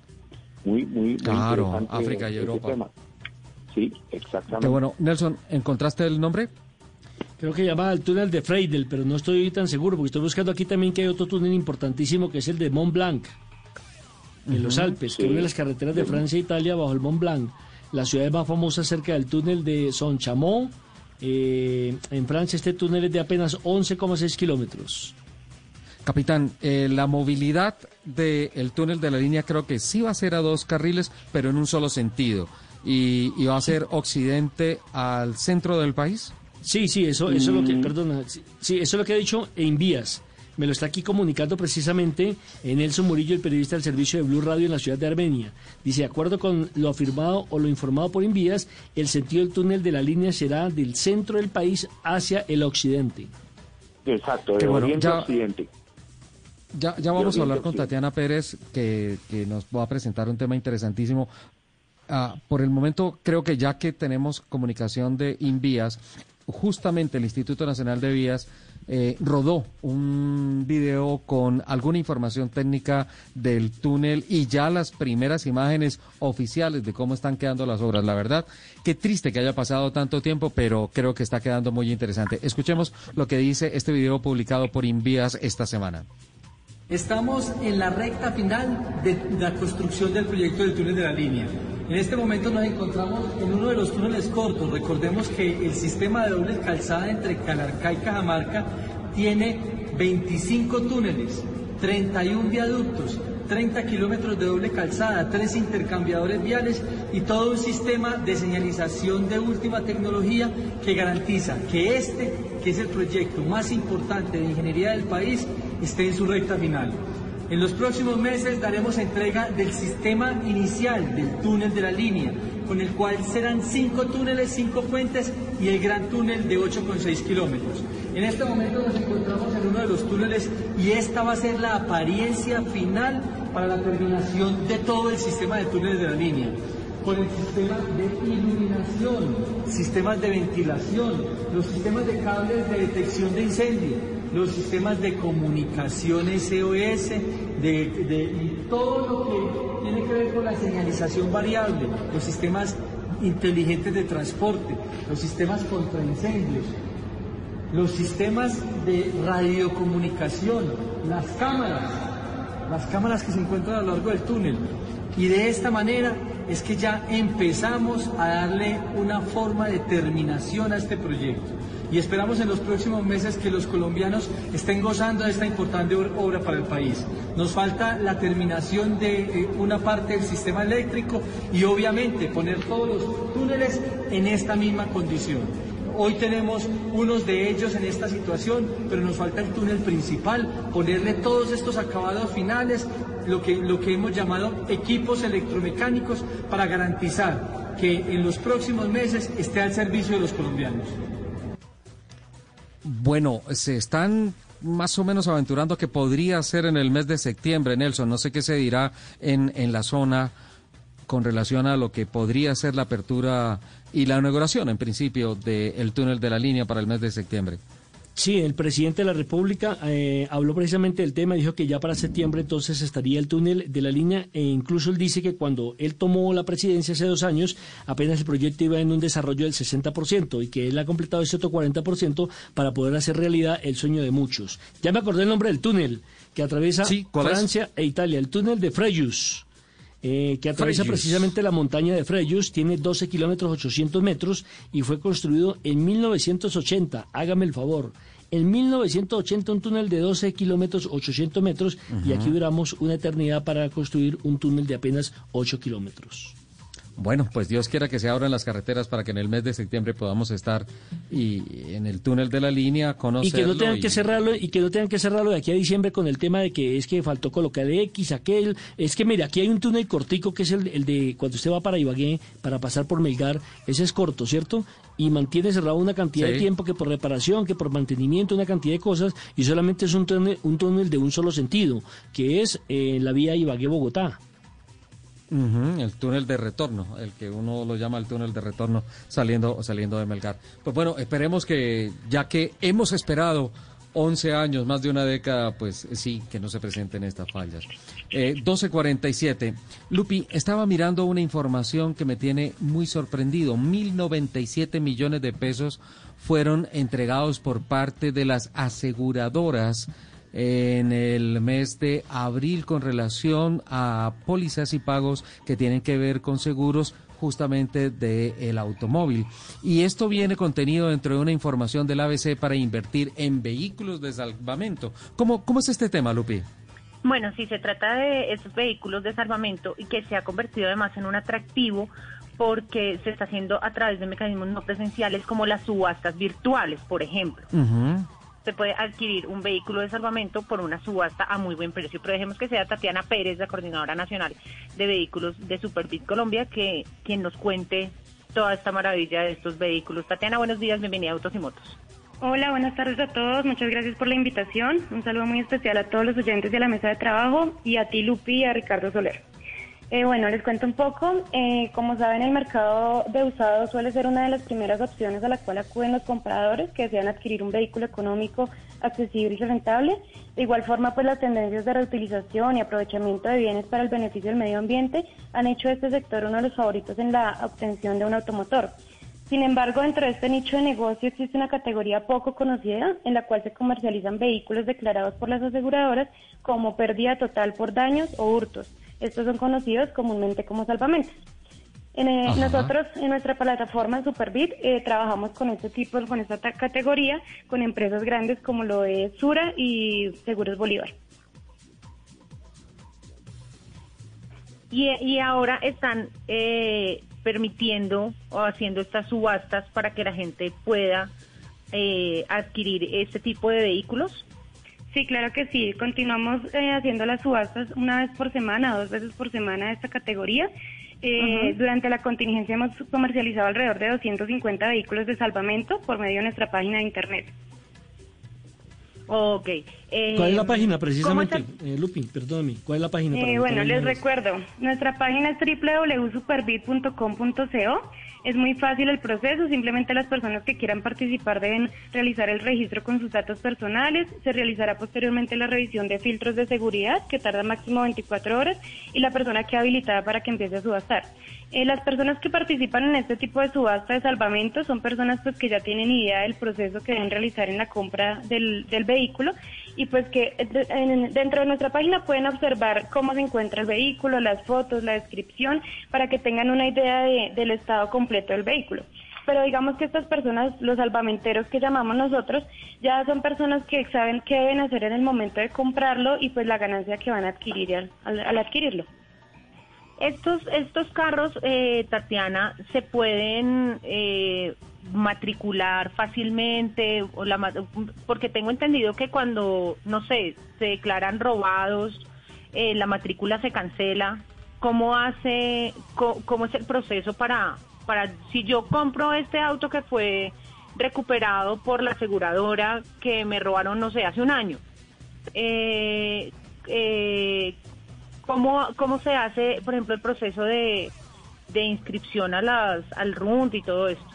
muy, muy, claro, África y Europa. Sí, exactamente. bueno, Nelson, ¿encontraste el nombre? Creo que llamaba el túnel de Freidel, pero no estoy tan seguro, porque estoy buscando aquí también que hay otro túnel importantísimo que es el de Mont Blanc, en los Alpes, que une las carreteras de Francia e Italia bajo el Mont Blanc. La ciudad más famosa cerca del túnel de Son Eh, en Francia este túnel es de apenas 11,6 kilómetros. Capitán, eh, la movilidad del túnel de la línea creo que sí va a ser a dos carriles, pero en un solo sentido. ¿Y, va a ser occidente al centro del país? Sí, sí, eso, eso es lo que, mm. perdona, sí, eso es lo que ha dicho en vías. Me lo está aquí comunicando precisamente Nelson Murillo, el periodista del servicio de Blue Radio en la ciudad de Armenia. Dice, de acuerdo con lo afirmado o lo informado por Envías, el sentido del túnel de la línea será del centro del país hacia el occidente. Exacto, de oriente occidente. Ya, ya vamos a hablar con Tatiana Pérez, que, nos va a presentar un tema interesantísimo. Ah, por el momento, creo que ya que tenemos comunicación de Invías, justamente el Instituto Nacional de Vías eh, rodó un video con alguna información técnica del túnel y ya las primeras imágenes oficiales de cómo están quedando las obras. La verdad, qué triste que haya pasado tanto tiempo, pero creo que está quedando muy interesante. Escuchemos lo que dice este video publicado por Invías esta semana. Estamos en la recta final de la construcción del proyecto del túnel de la línea. En este momento nos encontramos en uno de los túneles cortos. Recordemos que el sistema de doble calzada entre Calarcá y Cajamarca tiene 25 túneles, 31 viaductos, 30 kilómetros de doble calzada, tres intercambiadores viales y todo un sistema de señalización de última tecnología que garantiza que este, que es el proyecto más importante de ingeniería del país, esté en su recta final. En los próximos meses daremos entrega del sistema inicial del túnel de la línea, con el cual serán cinco túneles, cinco puentes y el gran túnel de 8,6 kilómetros. En este momento nos encontramos en uno de los túneles y esta va a ser la apariencia final para la terminación de todo el sistema de túneles de la línea con el sistema de iluminación sistemas de ventilación, los sistemas de cables de detección de incendio, los sistemas de comunicación SOS, de, todo lo que tiene que ver con la señalización variable, los sistemas inteligentes de transporte, los sistemas contra incendios, los sistemas de radiocomunicación, las cámaras, las cámaras que se encuentran a lo largo del túnel. Y de esta manera es que ya empezamos a darle una forma de terminación a este proyecto. Y esperamos en los próximos meses que los colombianos estén gozando de esta importante obra para el país. Nos falta la terminación de eh, una parte del sistema eléctrico y obviamente poner todos los túneles en esta misma condición. Hoy tenemos unos de ellos en esta situación, pero nos falta el túnel principal, ponerle todos estos acabados finales, lo que, lo que hemos llamado equipos electromecánicos, para garantizar que en los próximos meses esté al servicio de los colombianos. Bueno, se están más o menos aventurando que podría ser en el mes de septiembre, Nelson. No sé qué se dirá en, en la zona con relación a lo que podría ser la apertura y la inauguración, en principio, del túnel de la línea para el mes de septiembre. Sí, el presidente de la República eh, habló precisamente del tema, dijo que ya para septiembre entonces estaría el túnel de la línea e incluso él dice que cuando él tomó la presidencia hace dos años, apenas el proyecto iba en un desarrollo del 60% y que él ha completado ese otro 40% para poder hacer realidad el sueño de muchos. Ya me acordé el nombre del túnel que atraviesa Francia e Italia, el túnel de Frejus. Eh, que atraviesa precisamente la montaña de Frejus, tiene 12 kilómetros 800 metros y fue construido en 1980. Hágame el favor. En 1980 un túnel de 12 kilómetros 800 metros y aquí duramos una eternidad para construir un túnel de apenas 8 kilómetros. Bueno, pues Dios quiera que se abran las carreteras para que en el mes de septiembre podamos estar y en el túnel de la línea conocerlo. Y que no tengan que cerrarlo y que no tengan que cerrarlo de aquí a diciembre con el tema de que es que faltó colocar X, aquel. Es que mire, aquí hay un túnel cortico que es el, de cuando usted va para Ibagué para pasar por Melgar. Ese es corto, ¿cierto? Y mantiene cerrado una cantidad de tiempo que por reparación, que por mantenimiento, una cantidad de cosas y solamente es un túnel, un túnel de un solo sentido, que es eh, la vía El túnel de retorno, el que uno lo llama el túnel de retorno saliendo, saliendo de Melgar. Pues bueno, esperemos que, ya que hemos esperado 11 años, más de una década, pues sí, que no se presenten estas fallas. Eh, 1247. Lupi, estaba mirando una información que me tiene muy sorprendido. 1.097 millones de pesos fueron entregados por parte de las aseguradoras en el mes de abril con relación a pólizas y pagos que tienen que ver con seguros justamente del automóvil. Y esto viene contenido dentro de una información del ABC para invertir en vehículos de salvamento. ¿Cómo, cómo es este tema, Lupi? Bueno, si se trata de esos vehículos de salvamento y que se ha convertido además en un atractivo porque se está haciendo a través de mecanismos no presenciales como las subastas virtuales, por ejemplo se puede adquirir un vehículo de salvamento por una subasta a muy buen precio. Pero dejemos que sea Tatiana Pérez, la coordinadora nacional de vehículos de Superbit Colombia, que quien nos cuente toda esta maravilla de estos vehículos. Tatiana, buenos días, bienvenida a Autos y Motos. Hola, buenas tardes a todos. Muchas gracias por la invitación. Un saludo muy especial a todos los oyentes de la mesa de trabajo y a ti, Lupi, y a Ricardo Soler. Eh, bueno, les cuento un poco. Eh, como saben, el mercado de usados suele ser una de las primeras opciones a la cual acuden los compradores que desean adquirir un vehículo económico, accesible y rentable. De igual forma, pues las tendencias de reutilización y aprovechamiento de bienes para el beneficio del medio ambiente han hecho este sector uno de los favoritos en la obtención de un automotor. Sin embargo, dentro de este nicho de negocio existe una categoría poco conocida en la cual se comercializan vehículos declarados por las aseguradoras como pérdida total por daños o hurtos. Estos son conocidos comúnmente como salvamentos. En, eh, nosotros en nuestra plataforma Superbit eh, trabajamos con este tipo, con esta categoría, con empresas grandes como lo es Sura y Seguros Bolívar. Y, y ahora están eh, permitiendo o haciendo estas subastas para que la gente pueda adquirir este tipo de vehículos. Sí, claro que sí. Continuamos eh, haciendo las subastas una vez por semana, dos veces por semana de esta categoría. Eh, durante la contingencia hemos comercializado alrededor de 250 vehículos de salvamento por medio de nuestra página de internet. Ok. Eh, ¿Cuál es la página precisamente, Lupi? Perdóname. ¿Cuál es la página? bueno, les recuerdo. Nuestra página es www.superbit.com.co Es muy fácil el proceso, simplemente las personas que quieran participar deben realizar el registro con sus datos personales, se realizará posteriormente la revisión de filtros de seguridad que tarda máximo 24 horas y la persona queda habilitada para que empiece a subastar. Eh, las personas que participan en este tipo de subasta de salvamento son personas pues que ya tienen idea del proceso que deben realizar en la compra del, del vehículo y pues que dentro de nuestra página pueden observar cómo se encuentra el vehículo, las fotos, la descripción, para que tengan una idea del estado completo del vehículo. Pero digamos que estas personas, los salvamenteros que llamamos nosotros, ya son personas que saben qué deben hacer en el momento de comprarlo y pues la ganancia que van a adquirir al, adquirirlo. Estos, estos carros, eh, Tatiana, se pueden eh, matricular fácilmente o la porque tengo entendido que cuando no sé se declaran robados eh, la matrícula se cancela. Cómo hace cómo, es el proceso para para si yo compro este auto que fue recuperado por la aseguradora que me robaron no sé hace un año eh, eh, cómo cómo se hace por ejemplo el proceso de de inscripción a las al RUND y todo esto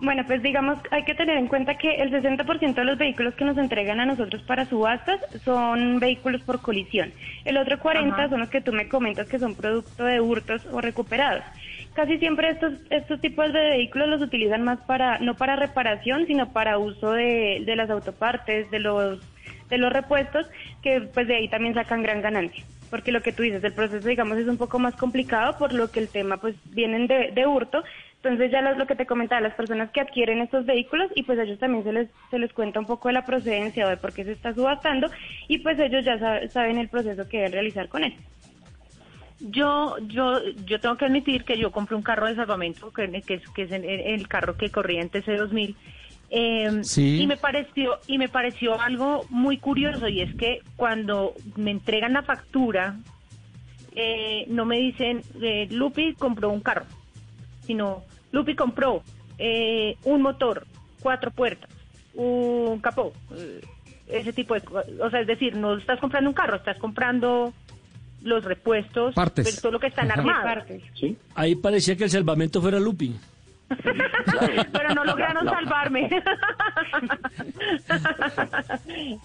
bueno, pues digamos, hay que tener en cuenta que el 60% de los vehículos que nos entregan a nosotros para subastas son vehículos por colisión. El otro 40% son los que tú me comentas que son producto de hurtos o recuperados. Casi siempre estos, estos tipos de vehículos los utilizan más para, no para reparación, sino para uso de, de las autopartes, de los, de los repuestos, que pues de ahí también sacan gran ganancia porque lo que tú dices, el proceso, digamos, es un poco más complicado, por lo que el tema, pues, vienen de, de hurto, entonces ya lo, lo, que te comentaba, las personas que adquieren estos vehículos y pues ellos también se les, se les cuenta un poco de la procedencia o de por qué se está subastando y pues ellos ya saben el proceso que deben realizar con él. Yo, yo, yo tengo que admitir que yo compré un carro de salvamento, que, es, que es el, carro que corría en TC2000, eh, y me pareció y me pareció algo muy curioso y es que cuando me entregan la factura eh, no me dicen eh, Lupi compró un carro sino Lupi compró eh, un motor, cuatro puertas, un capó, eh, ese tipo de cosas. O sea, es decir, no estás comprando un carro, estás comprando los repuestos, partes. todo lo que están armados. Ahí parecía que el salvamento fuera Lupi. Pero no lograron salvarme.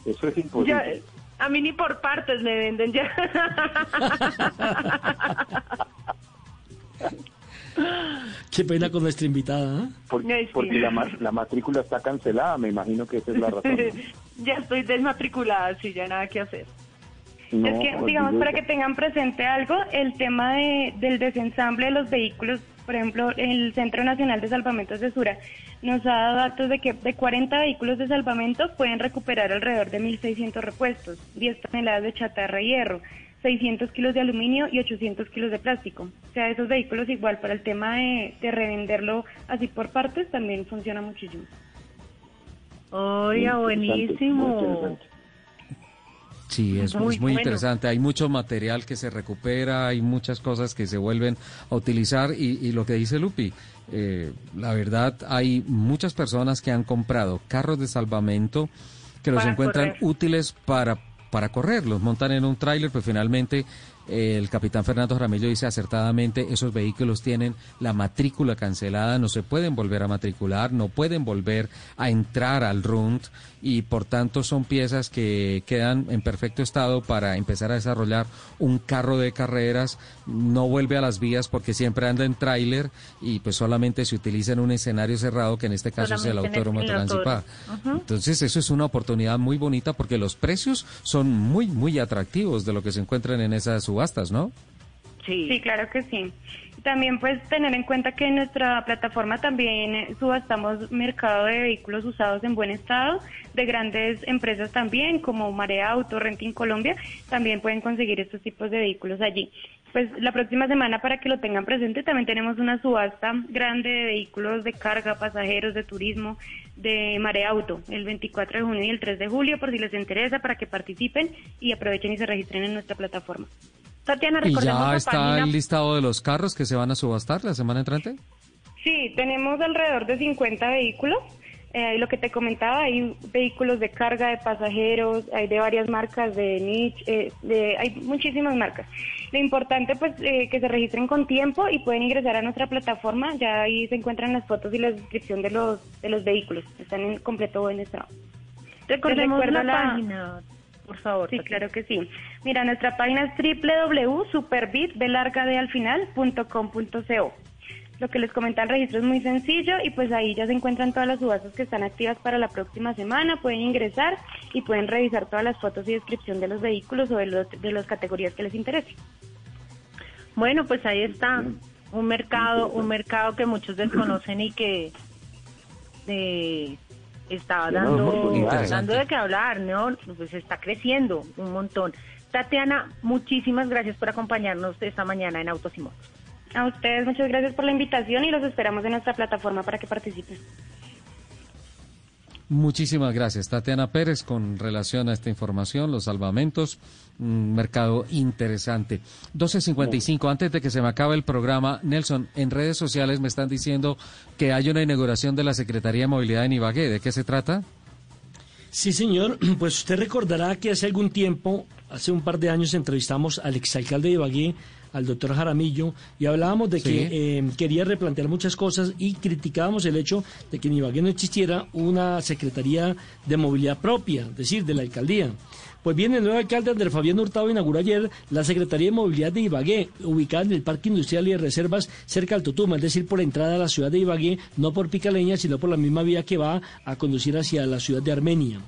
Eso es imposible. a mí ni por partes me venden ya. Qué pena con nuestra invitada. ¿eh? Porque, la, la, matrícula está cancelada, me imagino que esa es la razón. ya estoy desmatriculada, sí, ya nada que hacer. es que, digamos, para que tengan presente algo, el tema de, del desensamble de los vehículos, por ejemplo, el Centro Nacional de Salvamentos de Sura nos ha dado datos de que de 40 vehículos de salvamento pueden recuperar alrededor de 1.600 repuestos, 10 toneladas de chatarra y hierro. 600 kilos de aluminio y 800 kilos de plástico. O sea, esos vehículos igual para el tema de, revenderlo así por partes también funciona muchísimo. Oye, buenísimo. Sí, es muy, muy, interesante. Hay mucho material que se recupera, hay muchas cosas que se vuelven a utilizar y, lo que dice Lupi, eh, la verdad hay muchas personas que han comprado carros de salvamento que los encuentran útiles para para correr, los montan en un tráiler, pues finalmente el capitán Fernando Ramillo dice acertadamente, esos vehículos tienen la matrícula cancelada, no se pueden volver a matricular, no pueden volver a entrar al RUNT y por tanto son piezas que quedan en perfecto estado para empezar a desarrollar un carro de carreras, no vuelve a las vías porque siempre anda en tráiler y pues solamente se utiliza en un escenario cerrado que en este caso es el autódromo Transipá. Entonces eso es una oportunidad muy bonita porque los precios son muy muy atractivos de lo que se encuentran en esas subastas, ¿no? Sí. sí, claro que sí. También pues tener en cuenta que en nuestra plataforma también subastamos mercado de vehículos usados en buen estado, de grandes empresas también, como Marea Auto, Renting Colombia, también pueden conseguir estos tipos de vehículos allí. Pues la próxima semana, para que lo tengan presente, también tenemos una subasta grande de vehículos de carga, pasajeros, de turismo, de Marea Auto, el 24 de junio y el 3 de julio, por si les interesa, para que participen y aprovechen y se registren en nuestra plataforma. Tatiana, ¿Y ya está el listado de los carros que se van a subastar la semana entrante? Sí, tenemos alrededor de 50 vehículos. Eh, lo que te comentaba, hay vehículos de carga de pasajeros, hay de varias marcas, de niche, eh, de, hay muchísimas marcas. Lo importante pues eh, que se registren con tiempo y pueden ingresar a nuestra plataforma, ya ahí se encuentran las fotos y la descripción de los, de los vehículos, están en completo buen estado. Recordemos la, la página, por favor. Sí, claro que sí. Mira, nuestra página es www.superbitdelargadealfinal.com.co. Lo que les comenta el registro es muy sencillo y pues ahí ya se encuentran todas las subastas que están activas para la próxima semana. Pueden ingresar y pueden revisar todas las fotos y descripción de los vehículos o de, los, de las categorías que les interese. Bueno, pues ahí está un mercado, un mercado que muchos desconocen y que eh, está dando, dando de qué hablar, ¿no? Pues está creciendo un montón. Tatiana, muchísimas gracias por acompañarnos esta mañana en Autos y Motos. A ustedes muchas gracias por la invitación y los esperamos en nuestra plataforma para que participen. Muchísimas gracias, Tatiana Pérez, con relación a esta información, los salvamentos, un mercado interesante. 12.55, antes de que se me acabe el programa, Nelson, en redes sociales me están diciendo que hay una inauguración de la Secretaría de Movilidad en Ibagué. ¿De qué se trata? Sí, señor. Pues usted recordará que hace algún tiempo, hace un par de años, entrevistamos al exalcalde de Ibagué, al doctor Jaramillo y hablábamos de que eh, quería replantear muchas cosas y criticábamos el hecho de que en Ibagué no existiera una Secretaría de Movilidad propia, es decir, de la alcaldía. Pues bien, el nuevo alcalde Andrés Fabián Hurtado inauguró ayer la Secretaría de Movilidad de Ibagué, ubicada en el Parque Industrial y de Reservas cerca al Totuma, es decir, por entrada a la ciudad de Ibagué, no por Picaleña, sino por la misma vía que va a conducir hacia la ciudad de Armenia.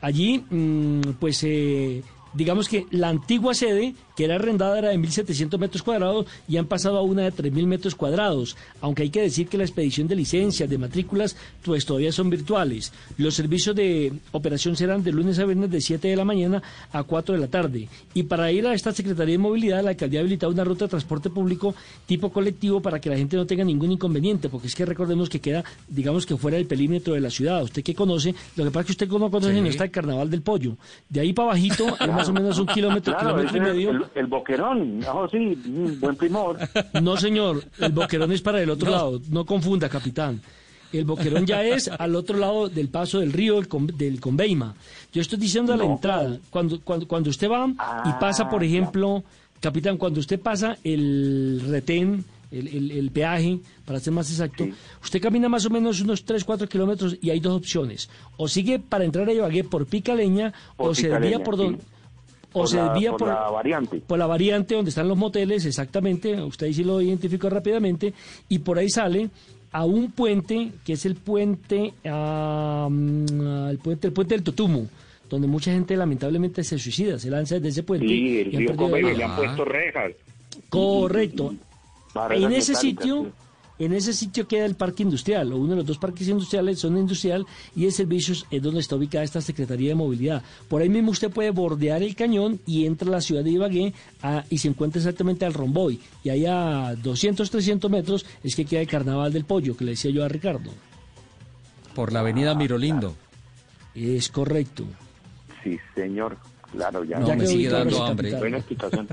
Allí, mm, pues, eh, digamos que la antigua sede que era arrendada era de 1.700 metros cuadrados y han pasado a una de 3.000 metros cuadrados, aunque hay que decir que la expedición de licencias, de matrículas, pues todavía son virtuales. Los servicios de operación serán de lunes a viernes de 7 de la mañana a 4 de la tarde. Y para ir a esta Secretaría de Movilidad, la alcaldía ha habilitado una ruta de transporte público tipo colectivo para que la gente no tenga ningún inconveniente, porque es que recordemos que queda, digamos que fuera del perímetro de la ciudad. Usted que conoce, lo que pasa es que usted no conoce, no está el Carnaval del Pollo. De ahí para bajito, más o menos un kilómetro, kilómetro y medio el, boquerón, oh, sí, buen primor. No, señor, el boquerón es para el otro lado, no confunda, capitán. El boquerón ya es al otro lado del paso del río del, Conveima. Yo estoy diciendo a la entrada, cuando, cuando, cuando usted va y ah, pasa, por ejemplo, capitán, cuando usted pasa el retén, el, peaje, para ser más exacto, usted camina más o menos unos 3, 4 kilómetros y hay dos opciones. O sigue para entrar a Ibagué por Picaleña o se desvía por donde o se desvía por, la variante. Por la variante donde están los moteles, exactamente, usted sí lo identificó rápidamente, y por ahí sale a un puente, que es el puente, el puente, el puente del Totumo, donde mucha gente lamentablemente se suicida, se lanza desde ese puente. Sí, el río le han puesto rejas. Correcto. En ese sitio... En ese sitio queda el parque industrial, o uno de los dos parques industriales, zona industrial, y el servicios es donde está ubicada esta Secretaría de Movilidad. Por ahí mismo usted puede bordear el cañón y entra a la ciudad de Ibagué y se encuentra exactamente al Romboy. Y ahí a 200, 300 metros es que queda el Carnaval del Pollo, que le decía yo a Ricardo. Por la avenida Mirolindo. Es correcto. Sí, señor. Claro, ya, no, me sigue dando hambre. Buena explicación.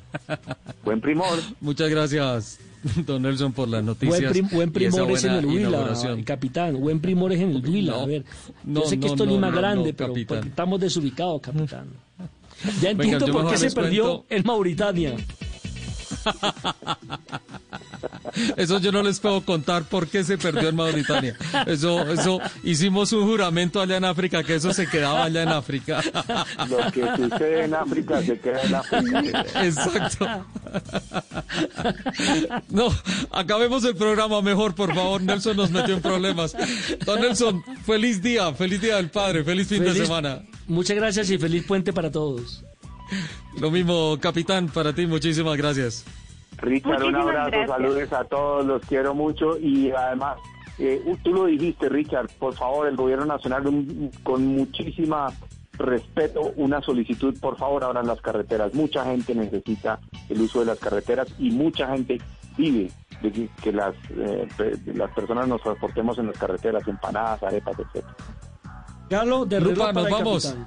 Buen primor. Muchas gracias. Don Nelson, por las noticias. Buen, primor es en el Huila, capitán. Buen primor es en el Huila. a ver, yo sé que esto es Lima grande, pero estamos desubicados, capitán. Ya entiendo por qué se perdió en Mauritania. Eso yo no les puedo contar por qué se perdió en Mauritania. Eso, eso, hicimos un juramento allá en África que eso se quedaba allá en África. Lo que sucede en África se queda en África. Exacto. No, acabemos el programa mejor, por favor. Nelson nos metió en problemas. Don Nelson, feliz día, feliz día del padre, feliz fin de semana. Muchas gracias y feliz puente para todos. Lo mismo, capitán, para ti, muchísimas gracias. Richard, un abrazo, saludos a todos, los quiero mucho y además, eh, tú lo dijiste, Richard, por favor, el gobierno nacional con muchísima respeto, una solicitud, por favor, abran las carreteras. Mucha gente necesita el uso de las carreteras y mucha gente vive de que las, eh, las personas nos transportemos en las carreteras, empanadas, arepas, etc. Carlos, de Rupa, nos vamos.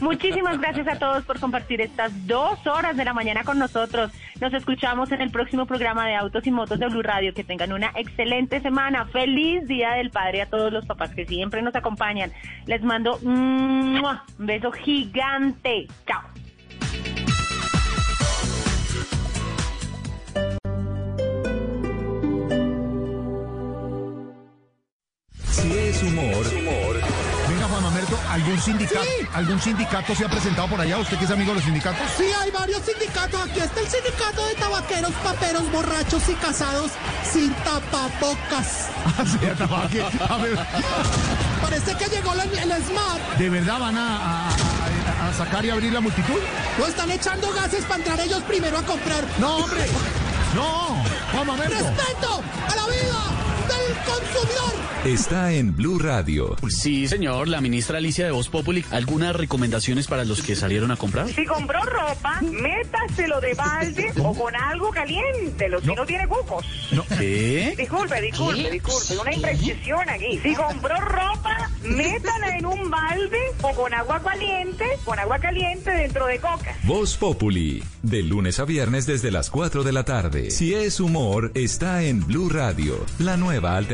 Muchísimas gracias a todos por compartir estas dos horas de la mañana con nosotros. Nos escuchamos en el próximo programa de Autos y Motos de Blue Radio. Que tengan una excelente semana. Feliz Día del Padre a todos los papás que siempre nos acompañan. Les mando un beso gigante. Chao. Si es humor, Venga, Juan ¿algún sindicato, ¿algún sindicato se ha presentado por allá? ¿Usted que es amigo de los sindicatos? Sí, hay varios sindicatos. Aquí está el sindicato de tabaqueros, paperos, borrachos y casados sin tapabocas. Ah, sí, tabaque. A ver, Parece que llegó la- el SMART. ¿De verdad van a, a- a- a sacar y abrir la multitud? No están echando gases para entrar ellos primero a comprar. No, hombre. No, Juan Mamerto. ¡Respeto a la vida consumidor! está en Blue Radio. Sí, señor, la ministra Alicia de Voz Populi, ¿algunas recomendaciones para los que salieron a comprar? Si compró ropa, métaselo de balde o con algo caliente, lo si no, tiene cucos. ¿Qué? Disculpe, disculpe, ¿Qué? disculpe, una imprecisión aquí. Si compró ropa, métala en un balde o con agua caliente, con agua caliente dentro de coca. Voz Populi, de lunes a viernes desde las 4 de la tarde. Si es humor, está en Blue Radio, la nueva alternativa.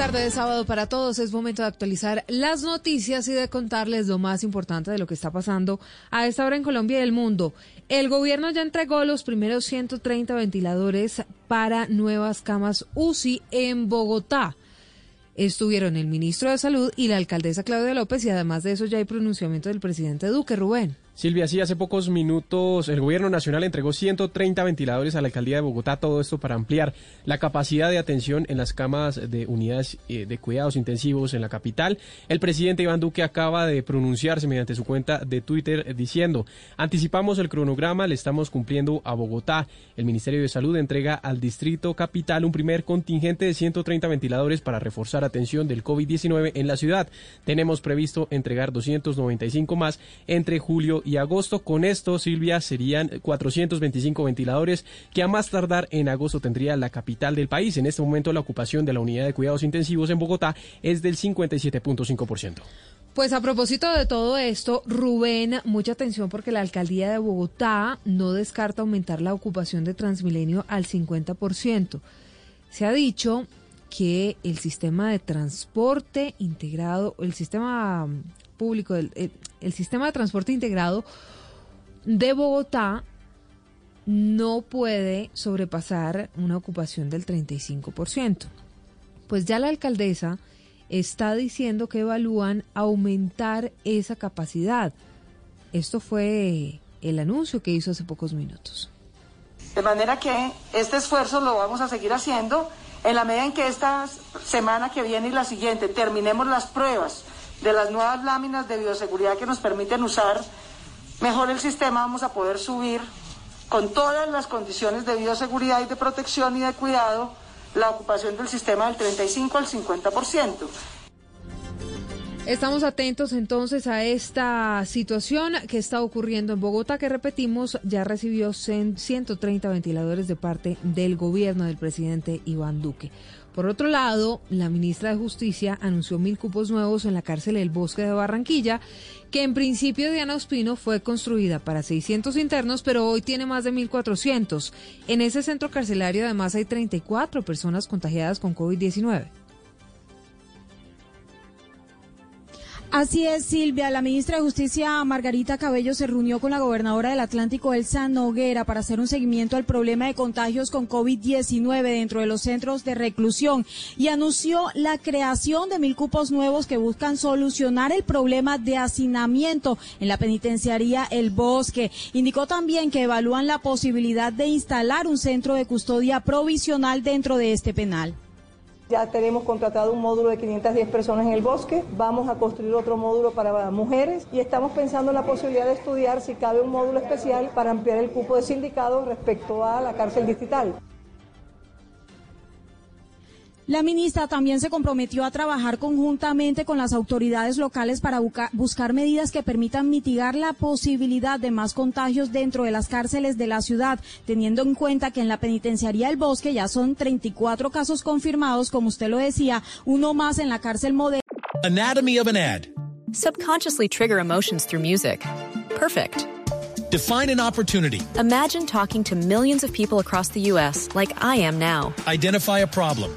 Tarde de sábado para todos. Es momento de actualizar las noticias y de contarles lo más importante de lo que está pasando a esta hora en Colombia y el mundo. El gobierno ya entregó los primeros 130 ventiladores para nuevas camas UCI en Bogotá. Estuvieron el ministro de Salud y la alcaldesa Claudia López y además de eso ya hay pronunciamiento del presidente Duque Rubén. Silvia, sí, hace pocos minutos el gobierno nacional entregó 130 ventiladores a la alcaldía de Bogotá, todo esto para ampliar la capacidad de atención en las camas de unidades eh, de cuidados intensivos en la capital. El presidente Iván Duque acaba de pronunciarse mediante su cuenta de Twitter diciendo, anticipamos el cronograma, le estamos cumpliendo a Bogotá. El Ministerio de Salud entrega al Distrito Capital un primer contingente de 130 ventiladores para reforzar atención del COVID-19 en la ciudad. Tenemos previsto entregar 295 más entre julio y agosto. Con esto, Silvia, serían 425 ventiladores que a más tardar en agosto tendría la capital del país. En este momento, la ocupación de la unidad de cuidados intensivos en Bogotá es del 57.5%. Pues a propósito de todo esto, Rubén, mucha atención porque la alcaldía de Bogotá no descarta aumentar la ocupación de Transmilenio al 50%. Se ha dicho que el sistema de transporte integrado, el sistema público, el, sistema de transporte integrado de Bogotá no puede sobrepasar una ocupación del 35%. Pues ya la alcaldesa está diciendo que evalúan aumentar esa capacidad. Esto fue el anuncio que hizo hace pocos minutos. De manera que este esfuerzo lo vamos a seguir haciendo en la medida en que esta semana que viene y la siguiente terminemos las pruebas de las nuevas láminas de bioseguridad que nos permiten usar mejor el sistema, vamos a poder subir con todas las condiciones de bioseguridad y de protección y de cuidado la ocupación del sistema del 35 al 50%. Estamos atentos entonces a esta situación que está ocurriendo en Bogotá, que repetimos, ya recibió cen- 130 ventiladores de parte del gobierno del presidente Iván Duque. Por otro lado, la ministra de Justicia anunció mil cupos nuevos en la cárcel del Bosque de Barranquilla, que en principio Diana Ospino fue construida para 600 internos, pero hoy tiene más de 1.400. En ese centro carcelario además hay 34 personas contagiadas con COVID-19. Así es, Silvia. La ministra de Justicia, Margarita Cabello, se reunió con la gobernadora del Atlántico, Elsa Noguera, para hacer un seguimiento al problema de contagios con COVID-19 dentro de los centros de reclusión y anunció la creación de mil cupos nuevos que buscan solucionar el problema de hacinamiento en la penitenciaría El Bosque. Indicó también que evalúan la posibilidad de instalar un centro de custodia provisional dentro de este penal. Ya tenemos contratado un módulo de 510 personas en el bosque, vamos a construir otro módulo para mujeres y estamos pensando en la posibilidad de estudiar si cabe un módulo especial para ampliar el cupo de sindicados respecto a la cárcel distrital. La ministra también se comprometió a trabajar conjuntamente con las autoridades locales para buscar medidas que permitan mitigar la posibilidad de más contagios dentro de las cárceles de la ciudad, teniendo en cuenta que en la penitenciaría del Bosque ya son 34 casos confirmados, como usted lo decía, uno más en la cárcel modelo. Anatomy of an ad. Subconsciously trigger emotions through music. Perfect. Define an opportunity. Imagine talking to millions of people across the U.S. like I am now. Identify a problem.